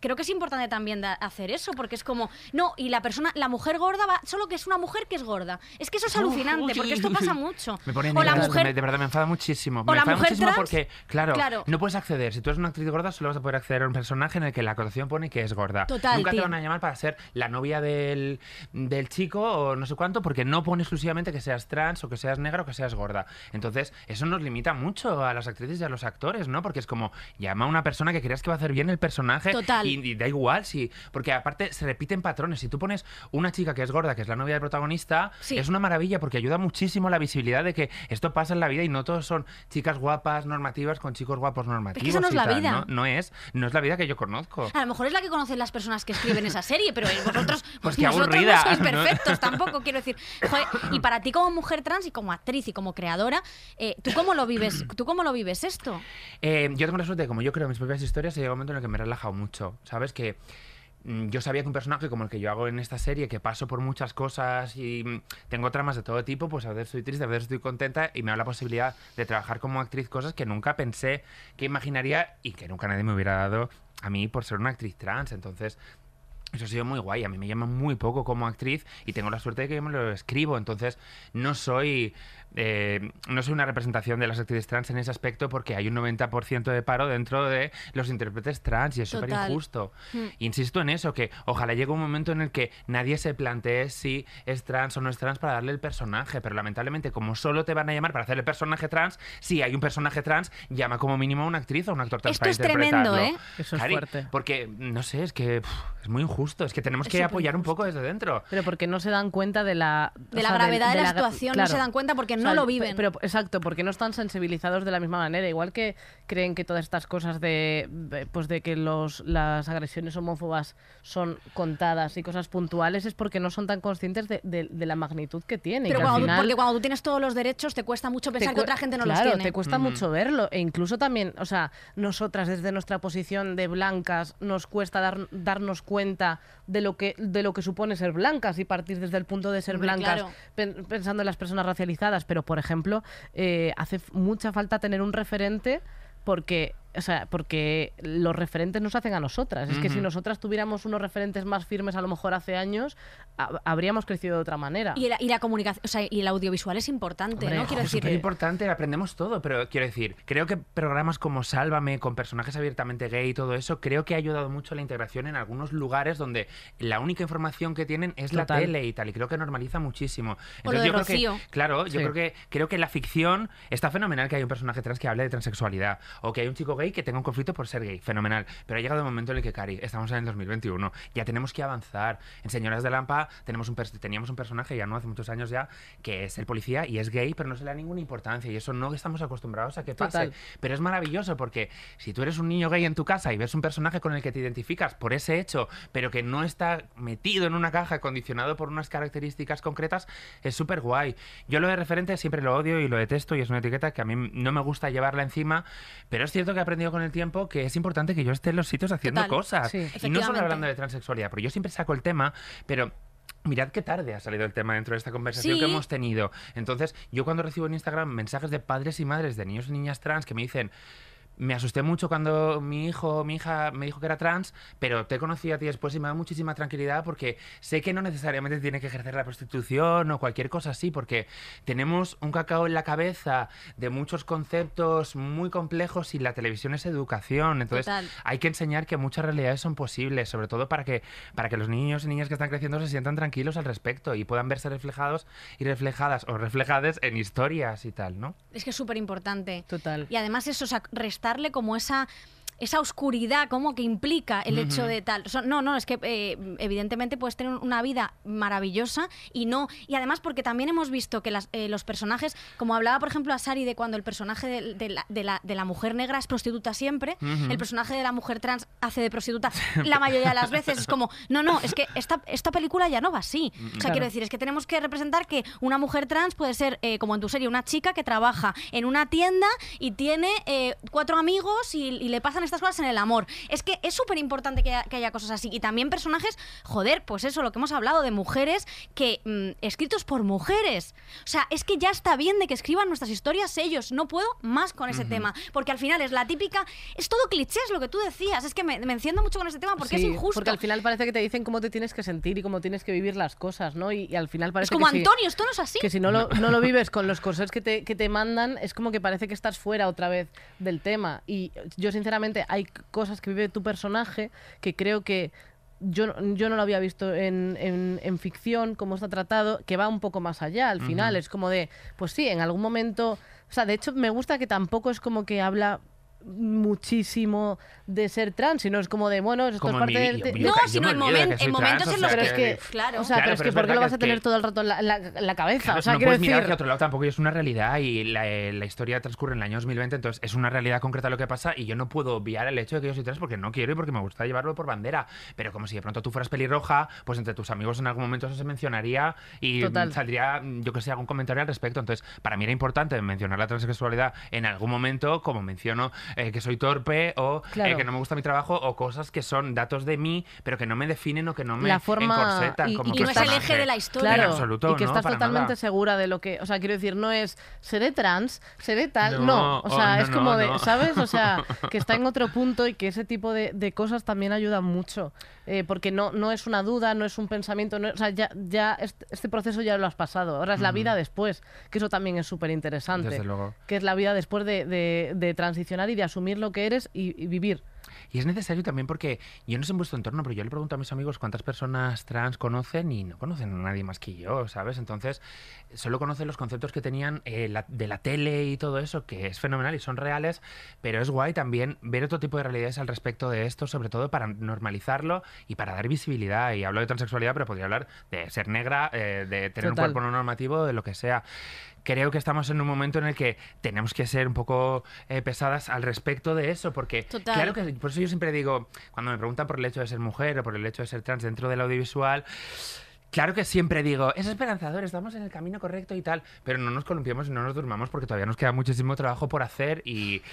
creo que es importante también hacer eso, porque es como, no, y la persona, la mujer gorda va, solo que es una mujer que es gorda. Es que eso es alucinante, Uy, porque esto pasa mucho. Me pone o la mujer me- de verdad me enfada muchísimo. o me la enfada mujer muchísimo trans, porque, claro, claro. no puedes acceder. Si tú eres una actriz gorda, solo vas a poder acceder a un personaje en el que la acotación pone que es gorda. Total, Nunca tío. te van a llamar para ser la novia del, del chico o no sé cuánto, porque no pone exclusivamente que seas trans o que seas negra o que seas gorda. Entonces, eso nos limita mucho a las actrices y a los actores, ¿no? Porque es como, llama a una persona que creas que va a hacer bien el personaje Total. y, y da igual, sí. Porque aparte se repiten patrones. Si tú pones una chica que es gorda, que es la novia del protagonista, Sí. es una maravilla porque ayuda muchísimo a la visibilidad de que esto pasa en la vida y no todos son chicas guapas normativas con chicos guapos normativos. eso no es la tal, vida. ¿no? No es, no es la vida que yo conozco. A lo mejor es la que conocen las personas que escriben esa serie, pero vosotros, Pues qué vosotros aburrida, no sois ¿no? perfectos tampoco, quiero decir. Joder, y para ti como mujer trans y como actriz y como creadora, eh, ¿tú cómo lo vives? ¿Tú cómo lo vives esto? Eh, yo tengo la suerte de como yo creo mis propias historias, llega un momento en el que me he relajado mucho. ¿Sabes? Que mm, yo sabía que un personaje como el que yo hago en esta serie, que paso por muchas cosas y mm, tengo tramas de todo tipo, pues a veces estoy triste, a veces estoy contenta y me da la posibilidad de trabajar como actriz cosas que nunca pensé que imaginaría y que nunca nadie me hubiera dado a mí por ser una actriz trans. Entonces, eso ha sido muy guay. A mí me llaman muy poco como actriz y tengo la suerte de que yo me lo escribo. Entonces, no soy, eh, no soy una representación de las actrices trans en ese aspecto porque hay un 90% de paro dentro de los intérpretes trans y es súper injusto. Mm. Insisto en eso, que ojalá llegue un momento en el que nadie se plantee si es trans o no es trans para darle el personaje. Pero lamentablemente, como solo te van a llamar para hacer el personaje trans, si hay un personaje trans, llama como mínimo a una actriz o un actor trans Esto para es tremendo. ¿eh? Eso es Cari, fuerte. Porque, no sé, es que es muy injusto. Es que tenemos Es que apoyar un poco desde dentro. Pero porque no se dan cuenta de la... o De la sea, gravedad de la gra- situación, no se dan cuenta porque no lo pe- viven. Pero, exacto, porque no están sensibilizados de la misma manera. Igual que creen que todas estas cosas de, de- pues de que los, las agresiones homófobas son contadas y cosas puntuales, es porque no son tan conscientes de, de- de la magnitud que tiene. y Pero que cuando, final- porque cuando tú tienes todos los derechos te cuesta mucho pensar que otra gente no claro, los tiene. te cuesta mucho verlo. E incluso también, o sea, nosotras desde nuestra posición de blancas nos cuesta dar- darnos cuenta de lo que de lo que supone ser blancas y partir desde el punto de ser Hombre, blancas claro. pen- pensando en las personas racializadas. Pero, por ejemplo, eh, hace mucha falta tener un referente porque... O sea, porque los referentes nos hacen a nosotras. Es que si nosotras tuviéramos unos referentes más firmes a lo mejor hace años, ha- habríamos crecido de otra manera. Y la, y la comunicación, o sea, y el audiovisual es importante, Hombre, ¿no? Quiero decir, Es importante, aprendemos todo, pero quiero decir, creo que programas como Sálvame, con personajes abiertamente gay y todo eso, creo que ha ayudado mucho a la integración en algunos lugares donde la única información que tienen es la tele y tal, y creo que normaliza muchísimo. O lo de yo creo que, claro, yo Sí. creo que creo que la ficción está fenomenal que haya un personaje trans que hable de transexualidad o que hay un chico gay que tenga un conflicto por ser gay, fenomenal. Pero ha llegado el momento en el que, Cari, estamos en el 2021, ya tenemos que avanzar. En Señoras de Lampa tenemos un teníamos un personaje, ya no hace muchos años ya, que es el policía y es gay, pero no se le da ninguna importancia y eso no estamos acostumbrados a que pase. Total. Pero es maravilloso porque si tú eres un niño gay en tu casa y ves un personaje con el que te identificas por ese hecho, pero que no está metido en una caja condicionado por unas características concretas, es súper guay. Yo lo de referente siempre lo odio y lo detesto y es una etiqueta que a mí no me gusta llevarla encima, pero es cierto que aprendido con el tiempo que es importante que yo esté en los sitios haciendo Total. cosas. Sí. Y no solo hablando de transexualidad, porque yo siempre saco el tema, pero... Mirad qué tarde ha salido el tema dentro de esta conversación Sí. que hemos tenido. Entonces, yo cuando recibo en Instagram mensajes de padres y madres de niños y niñas trans que me dicen, me asusté mucho cuando mi hijo o mi hija me dijo que era trans, pero te conocí a ti después y me da muchísima tranquilidad porque sé que no necesariamente tiene que ejercer la prostitución o cualquier cosa así, porque tenemos un cacao en la cabeza de muchos conceptos muy complejos y la televisión es educación. Entonces, Total. hay que enseñar que muchas realidades son posibles, sobre todo para que, para que los niños y niñas que están creciendo se sientan tranquilos al respecto y puedan verse reflejados y reflejadas o reflejadas en historias y tal, ¿no? es que es súper importante. Total. Y además eso, o sea, restarle como esa esa oscuridad como que implica el hecho de tal. No, no, es que eh, evidentemente puedes tener una vida maravillosa y no. Y además porque también hemos visto que las, eh, los personajes, como hablaba por ejemplo a Sari de cuando el personaje de, de la, de la- de la mujer negra es prostituta siempre, el personaje de la mujer trans hace de prostituta la mayoría de las veces. Es como, no, no, es que esta, esta película ya no va así. O sea, quiero decir, es que tenemos que representar que una mujer trans puede ser, eh, como en tu serie, una chica que trabaja en una tienda y tiene eh, cuatro amigos y, y le pasan estas cosas en el amor. Es que es súper importante que, haya- que haya cosas así. Y también personajes, joder, pues eso, lo que hemos hablado de mujeres que mm, escritos por mujeres. O sea, es que ya está bien de que escriban nuestras historias ellos. No puedo más con ese tema. Porque al final es la típica. Es todo cliché, es lo que tú decías. Es que me, me enciendo mucho con ese tema porque Sí, es injusto. Porque al final parece que te dicen cómo te tienes que sentir y cómo tienes que vivir las cosas, ¿no? Y, y al final es parece como que si- Antonio, esto no es así. que si no lo, no lo vives con los corsés que te, que te mandan, es como que parece que estás fuera otra vez del tema. Y yo, sinceramente, hay cosas que vive tu personaje que creo que yo, no- yo no lo había visto en, en- en ficción, como está tratado, que va un poco más allá. Al final es como de, pues sí, en algún momento. O sea, de hecho, me gusta que tampoco es como que habla muchísimo de ser trans, sino es como de, bueno, esto Como es parte mi- del... yo- No, sino en momen- momentos trans, en o los sea que, Claro. o sea, Claro, pero es que ¿por qué lo vas a que- tener todo el rato en la, en la- en la cabeza? Claro, o sea, no puedes mirar hacia otro lado tampoco y es una realidad y la, la historia transcurre en el año 2020, entonces es una realidad concreta lo que pasa y yo no puedo obviar el hecho de que yo soy trans porque no quiero y porque me gusta llevarlo por bandera, pero como si de pronto tú fueras pelirroja, pues entre tus amigos en algún momento eso se mencionaría y Total. saldría, yo que sé, algún comentario al respecto, entonces para mí era importante mencionar la transexualidad en algún momento, como menciono eh, que soy torpe o eh, que no me gusta mi trabajo o cosas que son datos de mí, pero que no me definen o que no me La forma- encorsetan y- como y no es el eje de la historia. En Claro, absoluto, y que no, estás totalmente nada. segura de lo que, o sea, quiero decir, no es seré trans, seré tal, No, no, o sea, oh, no, es como de. ¿sabes? O sea, que está en otro punto y que ese tipo de, de cosas también ayudan mucho, eh, porque no, no es una duda, no es un pensamiento, no, o sea, ya, ya este, este proceso ya lo has pasado, ahora es la vida después, que eso también es súper interesante, que es la vida después de, de- de transicionar y de asumir lo que eres y, y vivir. Y es necesario también porque yo no sé en vuestro entorno, pero yo le pregunto a mis amigos cuántas personas trans conocen y no conocen a nadie más que yo, ¿sabes? Entonces, solo conocen los conceptos que tenían eh, la- de la tele y todo eso, que es fenomenal y son reales, pero es guay también ver otro tipo de realidades al respecto de esto, sobre todo para normalizarlo y para dar visibilidad. Y hablo de transexualidad, pero podría hablar de ser negra, eh, de tener un Total. cuerpo no normativo, de lo que sea creo que estamos en un momento en el que tenemos que ser un poco eh, pesadas al respecto de eso, porque Total. claro que por eso yo siempre digo, cuando me preguntan por el hecho de ser mujer o por el hecho de ser trans dentro del audiovisual, Claro que siempre digo, es esperanzador, estamos en el camino correcto y tal, pero no nos columpiemos y no nos durmamos porque todavía nos queda muchísimo trabajo por hacer y,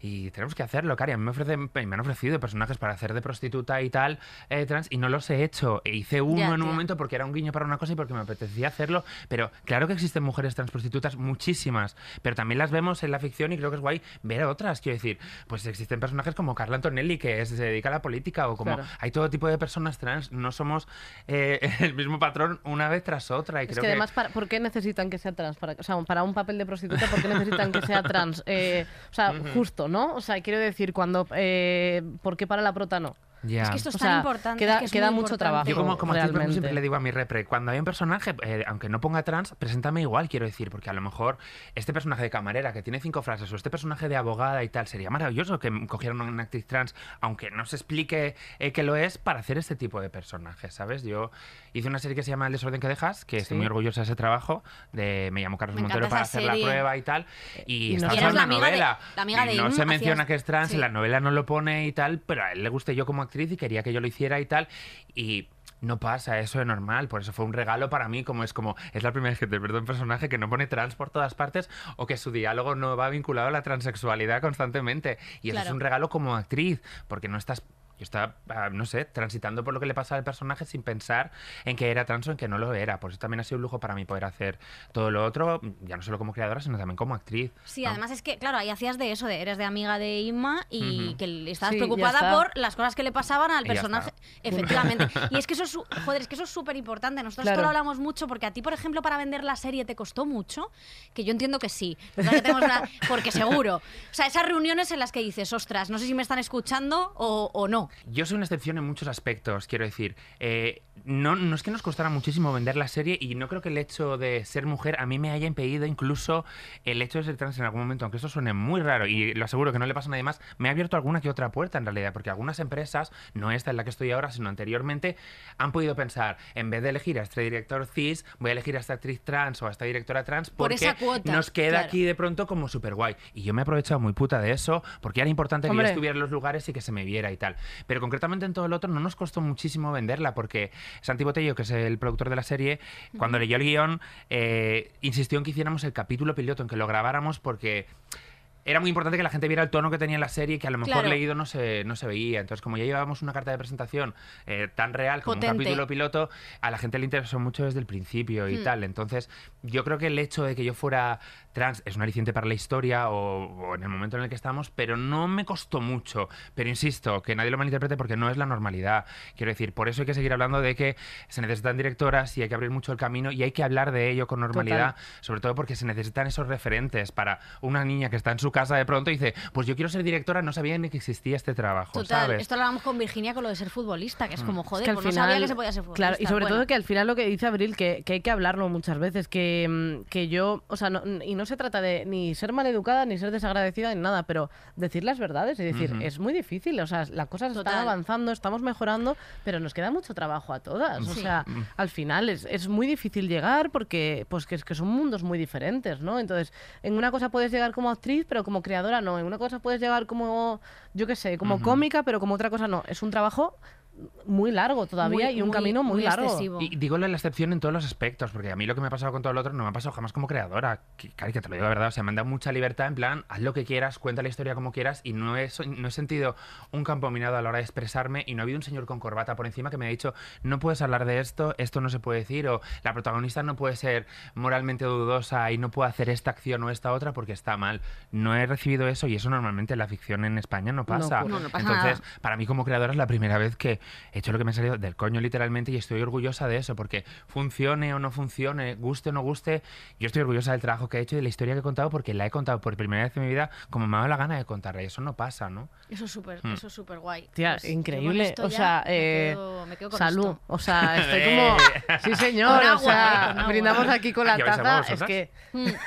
y tenemos que hacerlo, Cari. A mí me, ofrecen, me han ofrecido personajes para hacer de prostituta y tal, eh, trans, y no los he hecho. E hice uno Ya, en un tío. momento porque era un guiño para una cosa y porque me apetecía hacerlo, pero claro que existen mujeres trans prostitutas, muchísimas, pero también las vemos en la ficción y creo que es guay ver a otras. Quiero decir, pues existen personajes como Carla Antonelli que es- se dedica a la política o como Claro. hay todo tipo de personas trans, no somos eh, el mismo patrón una vez tras otra. Y Es creo que además, para, ¿por qué necesitan que sea trans? Para, o sea, para un papel de prostituta, ¿por qué necesitan que sea trans? Eh, o sea, justo, ¿no? O sea, quiero decir, cuando... Eh, ¿Por qué para la prota no? Ya. Es que esto es O tan sea, importante. queda- es que es queda mucho importante. trabajo. Yo como, como siempre le digo a mi repre, cuando hay un personaje, eh, aunque no ponga trans, preséntame igual, quiero decir, porque a lo mejor este personaje de camarera que tiene cinco frases o este personaje de abogada y tal, sería maravilloso que cogieran a una actriz trans, aunque no se explique eh, que lo es, para hacer este tipo de personajes, ¿sabes? Yo hice una serie que se llama El desorden que dejas, que estoy Sí. muy orgullosa de ese trabajo, de me llamo Carlos Me Montero para hacer la serie. prueba y tal, y, Y está Y eres en la una amiga de- novela. la amiga y de no Im, se menciona que es trans, sí. en la novela no lo pone y tal, pero a él le gusté yo como actriz y quería que yo lo hiciera y tal. Y no pasa, eso es normal. Por eso fue un regalo para mí, como es como, es la primera vez que te pierdo un personaje que no pone trans por todas partes o que su diálogo no va vinculado a la transexualidad constantemente. Y eso Claro. es un regalo como actriz, porque no estás. Yo estaba, ah, no sé, transitando por lo que le pasaba al personaje sin pensar en que era trans o en que no lo era. Por eso también ha sido un lujo para mí poder hacer todo lo otro, ya no solo como creadora, sino también como actriz. Sí, ¿no? además es que, claro, ahí hacías de eso, de eres de amiga de Inma y que le estabas Sí, preocupada está. por las cosas que le pasaban al personaje. está. Efectivamente. y es que eso es, joder, es que eso es súper importante. Nosotros Claro. esto lo hablamos mucho porque a ti, por ejemplo, para vender la serie te costó mucho, que yo entiendo que sí. Que una- porque seguro. O sea, esas reuniones en las que dices, ostras, no sé si me están escuchando o, o no. Yo soy una excepción en muchos aspectos, quiero decir. Eh, no, no es que nos costara muchísimo vender la serie y no creo que el hecho de ser mujer a mí me haya impedido incluso el hecho de ser trans en algún momento, aunque eso suene muy raro y lo aseguro que no le pasa a nadie más, me ha abierto alguna que otra puerta en realidad, porque algunas empresas, no esta en la que estoy ahora, sino anteriormente, han podido pensar, en vez de elegir a este director cis, voy a elegir a esta actriz trans o a esta directora trans Por porque esa cuota, nos queda claro. aquí de pronto como súper guay. Y yo me he aprovechado muy puta de eso, porque era importante que yo estuviera en los lugares y que se me viera y tal. Pero concretamente en todo el otro no nos costó muchísimo venderla, porque Santi Botello, que es el productor de la serie, cuando leyó el guion, eh, insistió en que hiciéramos el capítulo piloto, en que lo grabáramos, porque era muy importante que la gente viera el tono que tenía la serie, que a lo mejor Claro. leído no se, no se veía. Entonces, como ya llevábamos una carta de presentación eh, tan real como Potente. un capítulo piloto, a la gente le interesó mucho desde el principio y Hmm. tal. Entonces, yo creo que el hecho de que yo fuera trans es un aliciente para la historia o, o en el momento en el que estamos, pero no me costó mucho. Pero insisto, que nadie lo malinterprete porque no es la normalidad. Quiero decir, por eso hay que seguir hablando de que se necesitan directoras y hay que abrir mucho el camino y hay que hablar de ello con normalidad, sobre todo porque se necesitan esos referentes para una niña que está en su casa de pronto y dice, pues yo quiero ser directora, no sabía ni que existía este trabajo, Total, ¿sabes? esto lo hablamos con Virginia con lo de ser futbolista, que es como, joder, Es que al pues no final, sabía que se podía ser futbolista. Claro, y sobre Bueno, todo que al final lo que dice Abril, que, que hay que hablarlo muchas veces, que, mm, que yo, o sea, no- y no se trata de ni ser maleducada, ni ser desagradecida, ni nada, pero decir las verdades y decir, es muy difícil, o sea, las cosas Total. están avanzando, estamos mejorando, pero nos queda mucho trabajo a todas. O sea, al final es, es muy difícil llegar porque pues que, es que son mundos muy diferentes, ¿no? Entonces, en una cosa puedes llegar como actriz, pero como creadora no. En una cosa puedes llegar como, yo qué sé, como cómica, pero como otra cosa no. Es un trabajo muy largo todavía Muy- y un muy- camino muy, muy largo. excesivo. Y digo la excepción en todos los aspectos, porque a mí lo que me ha pasado con todo el otro no me ha pasado jamás como creadora. Que, Cari, que te lo digo de verdad, o sea, me han dado mucha libertad en plan, haz lo que quieras, cuenta la historia como quieras, y no he, no he sentido un campo minado a la hora de expresarme, y no ha habido un señor con corbata por encima que me ha dicho, no puedes hablar de esto, esto no se puede decir, o la protagonista no puede ser moralmente dudosa y no puede hacer esta acción o esta otra porque está mal. No he recibido eso, y eso normalmente en la ficción en España no pasa. ocurre. No, no pasa Entonces, nada. para mí como creadora es la primera vez que he hecho lo que me ha salido del coño literalmente y estoy orgullosa de eso, porque funcione o no funcione, guste o no guste, yo estoy orgullosa del trabajo que he hecho y de la historia que he contado porque la he contado por primera vez en mi vida como me ha dado la gana de contarla y eso no pasa, ¿no? Eso es súper, Hmm. eso es súper guay. Tía, Pues increíble. esto O sea, me eh, quedo- me quedo con salud. esto. O sea, estoy como. Sí, señor. Con o sea, con brindamos aquí con la ¿Ya vais a taza. Es que,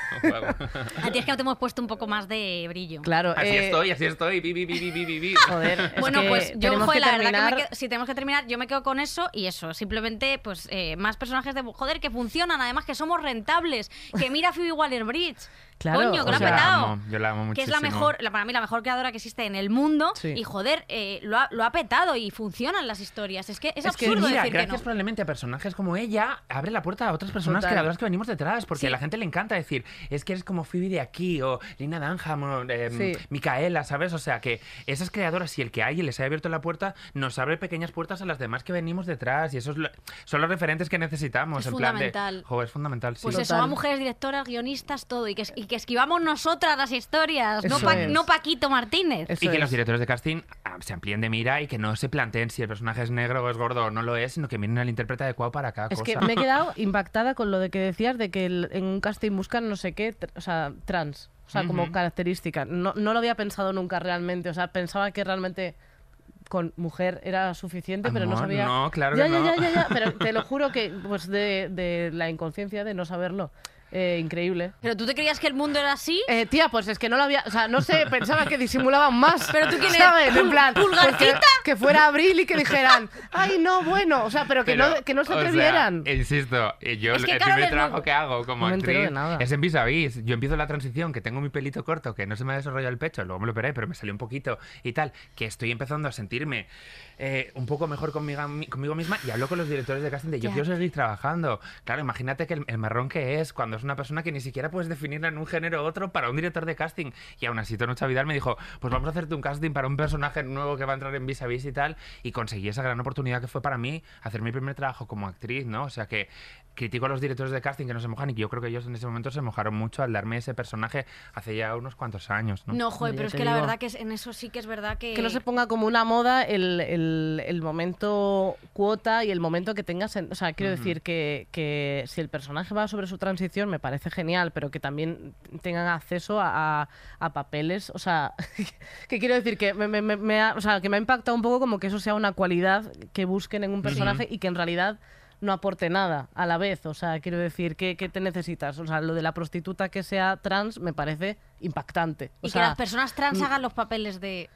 A ti es que no te hemos puesto un poco más de brillo. claro. Así eh, estoy, así estoy, vi, vi, vi. Joder, es Bueno, que pues yo, la verdad que me terminar. quedo- si tenemos que terminar, yo me quedo con eso y eso. Simplemente, pues, eh, más personajes de joder que funcionan, además que somos rentables. Que mira Phoebe Waller-Bridge. Claro, Coño, que o lo ha sea, Yo la petado. amo, yo la amo que es la muchísimo. mejor, la- para mí la mejor creadora que existe en el mundo Sí. y joder, eh, lo, ha, lo ha petado y funcionan las historias. Es que es, Es que, absurdo Mira, decir que gracias no. probablemente a personajes como ella, abre la puerta a otras personas Total. creadoras que venimos detrás, porque Sí. a la gente le encanta decir, es que eres como Phoebe de aquí, o Lina Dunham, o em, Sí. Micaela, ¿sabes? O sea, que esas creadoras, y el que hay y les haya abierto la puerta, nos abre pequeñas puertas a las demás que venimos detrás, y esos son los referentes que necesitamos. Es en plan de, fundamental. jo, es fundamental, sí. Pues eso, Total. a mujeres directoras, guionistas, todo. Y que, y que esquivamos nosotras las historias, no, Eso Pa- es. no Paquito Martínez. Eso y que es. los directores de casting ah, se amplíen de mira y que no se planteen si el personaje es negro o es gordo o no lo es, sino que miren al intérprete adecuado para cada Es cosa. que me he quedado impactada con lo de que decías de que el- en un casting buscan no sé qué, o sea, trans. O sea, como característica. No, no lo había pensado nunca realmente. O sea, pensaba que realmente con mujer era suficiente, pero no sabía. no, claro ya, que ya, no. ya, ya, ya, Pero te lo juro que, pues, de, de la inconsciencia de no saberlo. Eh, increíble. Pero tú te creías que el mundo era así. Eh, tía, pues es que no lo había. O sea, no sé, pensaba que disimulaban más. Pero tú quién ¿sabes? En plan, pues que, fuera abril y que dijeran, ay, no, bueno. O sea, pero que, Pero, no, que no se o sea, atrevieran. insisto, eh, yo Es que el primer trabajo no- que hago como No actriz de nada. es en vis a vis. Yo empiezo la transición, que tengo mi pelito corto, que no se me ha desarrollado el pecho, luego me lo operé, pero me salió un poquito y tal, que estoy empezando a sentirme eh, un poco mejor conmigo, conmigo misma y hablo con los directores de casting de yo quiero seguir trabajando. Claro, imagínate que el, el marrón que es cuando es una persona que ni siquiera puedes definirla en un género u otro para un director de casting. Y aún así, Tono Chavidal me dijo, pues vamos a hacerte un casting para un personaje nuevo que va a entrar en vis a vis y tal. Y conseguí esa gran oportunidad que fue para mí hacer mi primer trabajo como actriz, ¿no? O sea que critico a los directores de casting que no se mojan y que yo creo que ellos en ese momento se mojaron mucho al darme ese personaje hace ya unos cuantos años, ¿no? No, joder, pero es que la digo. verdad que es- en eso sí que es verdad que. Que no se ponga como una moda el, el- el momento cuota y el momento que tengas. en- o sea, quiero decir que, que si el personaje va sobre su transición, me parece genial, pero que también tengan acceso a, a- a papeles, o sea, que quiero decir que me, me- me- me ha, o sea, que me ha impactado un poco como que eso sea una cualidad que busquen en un personaje y que en realidad no aporte nada a la vez, o sea, quiero decir, ¿qué, qué te necesitas? O sea, lo de la prostituta que sea trans me parece impactante. O Y que sea, las personas trans hagan los papeles de.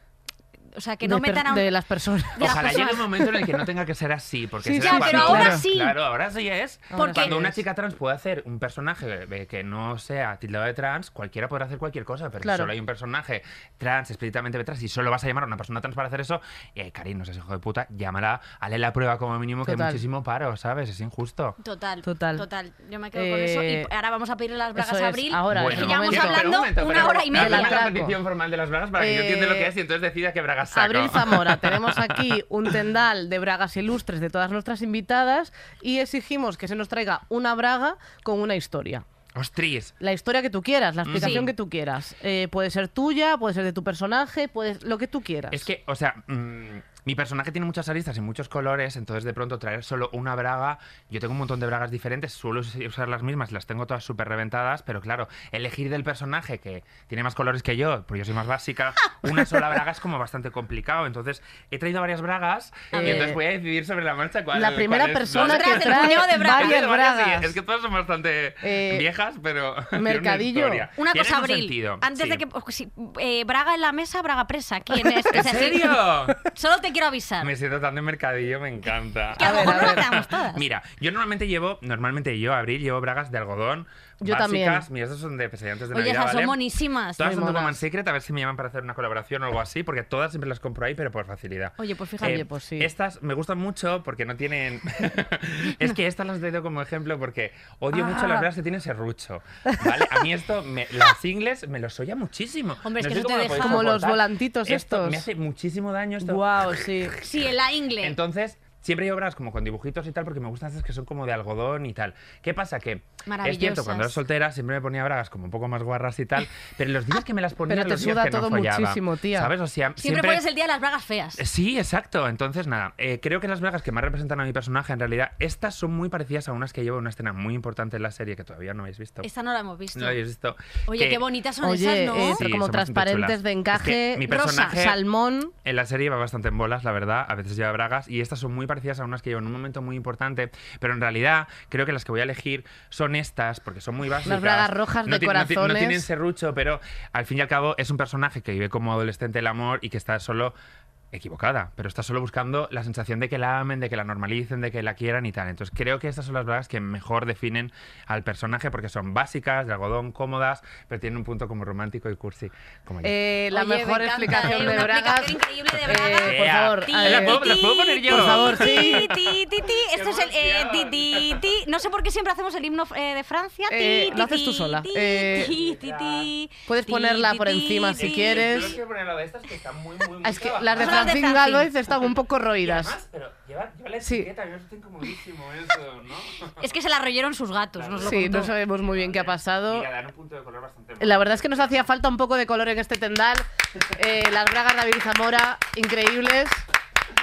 O sea, que de no per- metan a un. de las personas. de las Ojalá llegue un momento en el que no tenga que ser así, porque Sí, será pero cuando- ahora sí. Claro, ahora sí es. Porque- Cuando una es. chica trans puede hacer un personaje eh, que no sea tildado de trans, cualquiera podrá hacer cualquier cosa, pero Claro. si solo hay un personaje trans, explícitamente trans, y solo vas a llamar a una persona trans para hacer eso, eh, Karin, no seas hijo de puta, llámala, hazle la prueba como mínimo, que hay Total. muchísimo paro, ¿sabes? Es injusto. Total, Total. total. Yo me quedo con eso. Eh, Y ahora vamos a pedirle las bragas eso a es, Abril. ahora, Bueno, es momento. pero un hablando momento, una pero hora y media. Atraco. petición formal de las bragas para que yo Eh, entienda lo que es y entonces decida qué bragas saco. Abril Zamora, tenemos aquí un tendal de bragas ilustres de todas nuestras invitadas y exigimos que se nos traiga una braga con una historia. Ostris. La historia que tú quieras, la explicación Sí. que tú quieras. Eh, puede ser tuya, puede ser de tu personaje, puede lo que tú quieras. Es que, o sea, mm, mi personaje tiene muchas aristas y muchos colores, entonces de pronto traer solo una braga, yo tengo un montón de bragas diferentes, suelo us- usar las mismas, las tengo todas súper reventadas, pero claro, elegir del personaje que tiene más colores que yo, porque yo soy más básica, una sola braga es como bastante complicado, entonces he traído varias bragas y Eh, entonces voy a decidir sobre la marcha cuál la primera cuál es, persona ¿no? que trae de bragas. varias sí, bragas. Es que todas son bastante Eh, viejas, pero Mercadillo. Una cosa, un Abril. sentido, Antes sí. de que. oh, eh, braga en la mesa, braga presa. ¿Quién es? ¿En serio? Solo te quiero avisar. Me siento tan de mercadillo, me encanta. Que a ver, mejor a ver. todas. Mira, yo normalmente llevo, normalmente yo, Abril, llevo bragas de algodón. Yo básicas. también. Mira, estas son de pesadillantes de Oye, Navidad, esas son ¿vale? monísimas. Todas Muy son de monas. Woman Secret, a ver si me llaman para hacer una colaboración o algo así, porque todas siempre las compro ahí, pero por facilidad. Oye, pues fíjate. Oye, pues sí. Estas me gustan mucho porque no tienen. es que estas las doy como ejemplo porque odio mucho Ah. las bragas que tienen serrucho. ¿Vale? A mí esto, me- las ingles, me los oya muchísimo. Hombre, es No que sé eso te lo deja- Como los volantitos Esto estos. Me hace muchísimo daño esto. Wow, sí. Sí, en la ingle. Entonces, siempre llevo bragas como con dibujitos y tal, porque me gustan esas que son como de algodón y tal. ¿Qué pasa? Que es cierto, cuando era soltera siempre me ponía bragas como un poco más guarras y tal, pero los días que me las ponía, Pero te los días suda que no todo follaba, muchísimo, tía. ¿Sabes? O sea, siempre, pones el día de las bragas feas. Sí, exacto. Entonces, nada, eh, creo que las bragas que más representan a mi personaje, en realidad, estas son muy parecidas a unas que llevo en una escena muy importante en la serie que todavía no habéis visto. Esta no la hemos visto. No la habéis visto. Oye, Que qué bonitas son Oye, esas, ¿no? eh, Sí, como transparentes de Es que encaje, mi rosa, salmón. En la serie va bastante en bolas, la verdad. A veces lleva bragas. Y estas son muy parecidas a unas que llevo en un momento muy importante. Pero en realidad, creo que las que voy a elegir son estas, porque son muy básicas. bragas rojas de ti- No, corazones. tienen serrucho, pero al fin y al cabo es un personaje que vive como adolescente el amor y que está solo equivocada, pero está solo buscando la sensación de que la amen, de que la normalicen, de que la quieran y tal. Entonces creo que estas son las bragas que mejor definen al personaje porque son básicas, de algodón, cómodas, pero tienen un punto como romántico y cursi. Como. Eh, la Oye, me mejor encanta, explicación eh, de bragas. explicación increíble de Eh, bragas. por Ea. favor, Ti, a ¿Las ver, puedo- poner yo? Por favor, sí. Esto es el eh, ti. No sé por qué siempre hacemos el himno eh, de Francia. Eh, lo haces tú sola. Eh, puedes ponerla por encima si quieres. Yo quiero poner la de estas que están muy, muy, muy Es que trabajadas. las de Francine. Galvez están un poco Y roídas. además, pero lleva, lleva la Sí. etiqueta, yo estoy incomodísimo eso, ¿no? Es que se la royeron sus gatos, nos lo Sí, contó. no sabemos muy bien qué ha pasado. Mira, dan un punto de color bastante La verdad es que nos hacía falta un poco de color en este tendal. Eh, las bragas de Abril Zamora, increíbles.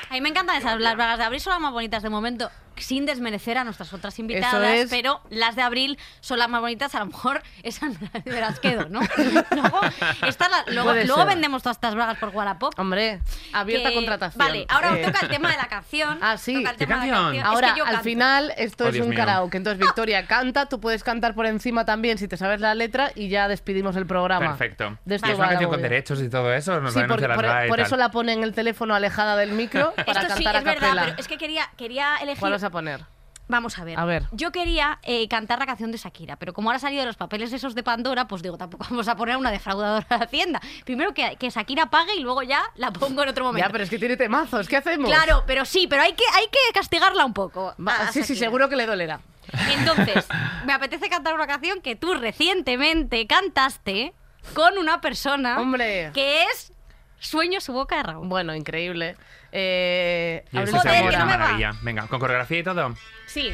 A mí me encantan esas. Las bragas de abril son las más bonitas de momento, sin desmerecer a nuestras otras invitadas, es. pero las de abril son las más bonitas. A lo mejor esas me las quedo, ¿no? luego la- vendemos todas estas bragas por Wallapop. Hombre, abierta que- contratación. Vale, ahora os Eh, toca el tema de la canción. Ah, sí. Toca el ¿Qué tema de la canción? Es Ahora, que yo al final, esto Oh, es Dios un mío. karaoke. Entonces, Victoria canta, tú puedes cantar por encima también si te sabes la letra y ya despedimos el programa. Perfecto. De esto ¿Y es una canción con derechos y todo eso? ¿Nos Sí, por, eso la pone en el teléfono alejada del micro para Esto sí, cantar es a capela. verdad, pero es que quería, quería elegir. ¿Cuál vas a poner? Vamos a ver. A ver. Yo quería eh, cantar la canción de Shakira, pero como ahora ha salido de los papeles esos de Pandora, pues digo, tampoco vamos a poner una defraudadora de Hacienda. Primero que, que Shakira pague y luego ya la pongo en otro momento. Ya, pero es que tiene temazos. ¿Qué hacemos? Claro, pero sí, pero hay que, hay que castigarla un poco. Va- sí, sí, seguro que le dolerá. Entonces, me apetece cantar una canción que tú recientemente cantaste con una persona Hombre. que es Sueño su boca de Raúl. Bueno, increíble. Eh, Y eso Joder, es que Zamora. no me va. maravilla. Venga, con coreografía y todo. Sí.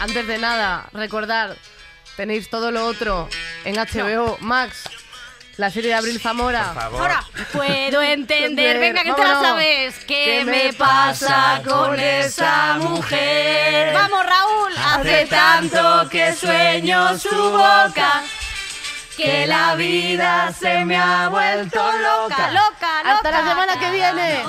Antes de nada, recordar, tenéis todo lo otro en HBO Max. La serie de Abril Zamora. Por favor. Ahora, puedo entender, venga que te la Vámonos. sabes. ¿Qué ¿Qué me pasa con esa mujer? Vamos, Raúl. Hace tanto que sueño su boca. Que la vida se me ha vuelto loca, loca, loca. Hasta la semana que viene.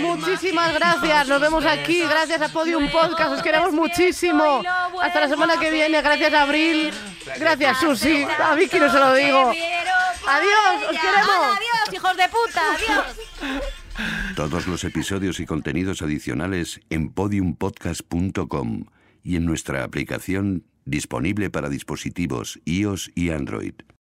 Muchísimas gracias. Nos vemos aquí. Gracias a Podium Podcast. Os queremos muchísimo. Hasta la semana que viene. Gracias Abril. Gracias Susi. A Vicky no se lo digo. Adiós, os queremos. Adiós, hijos de puta. Adiós. Todos los episodios y contenidos adicionales en podiumpodcast.com y en nuestra aplicación disponible para dispositivos iOS y Android.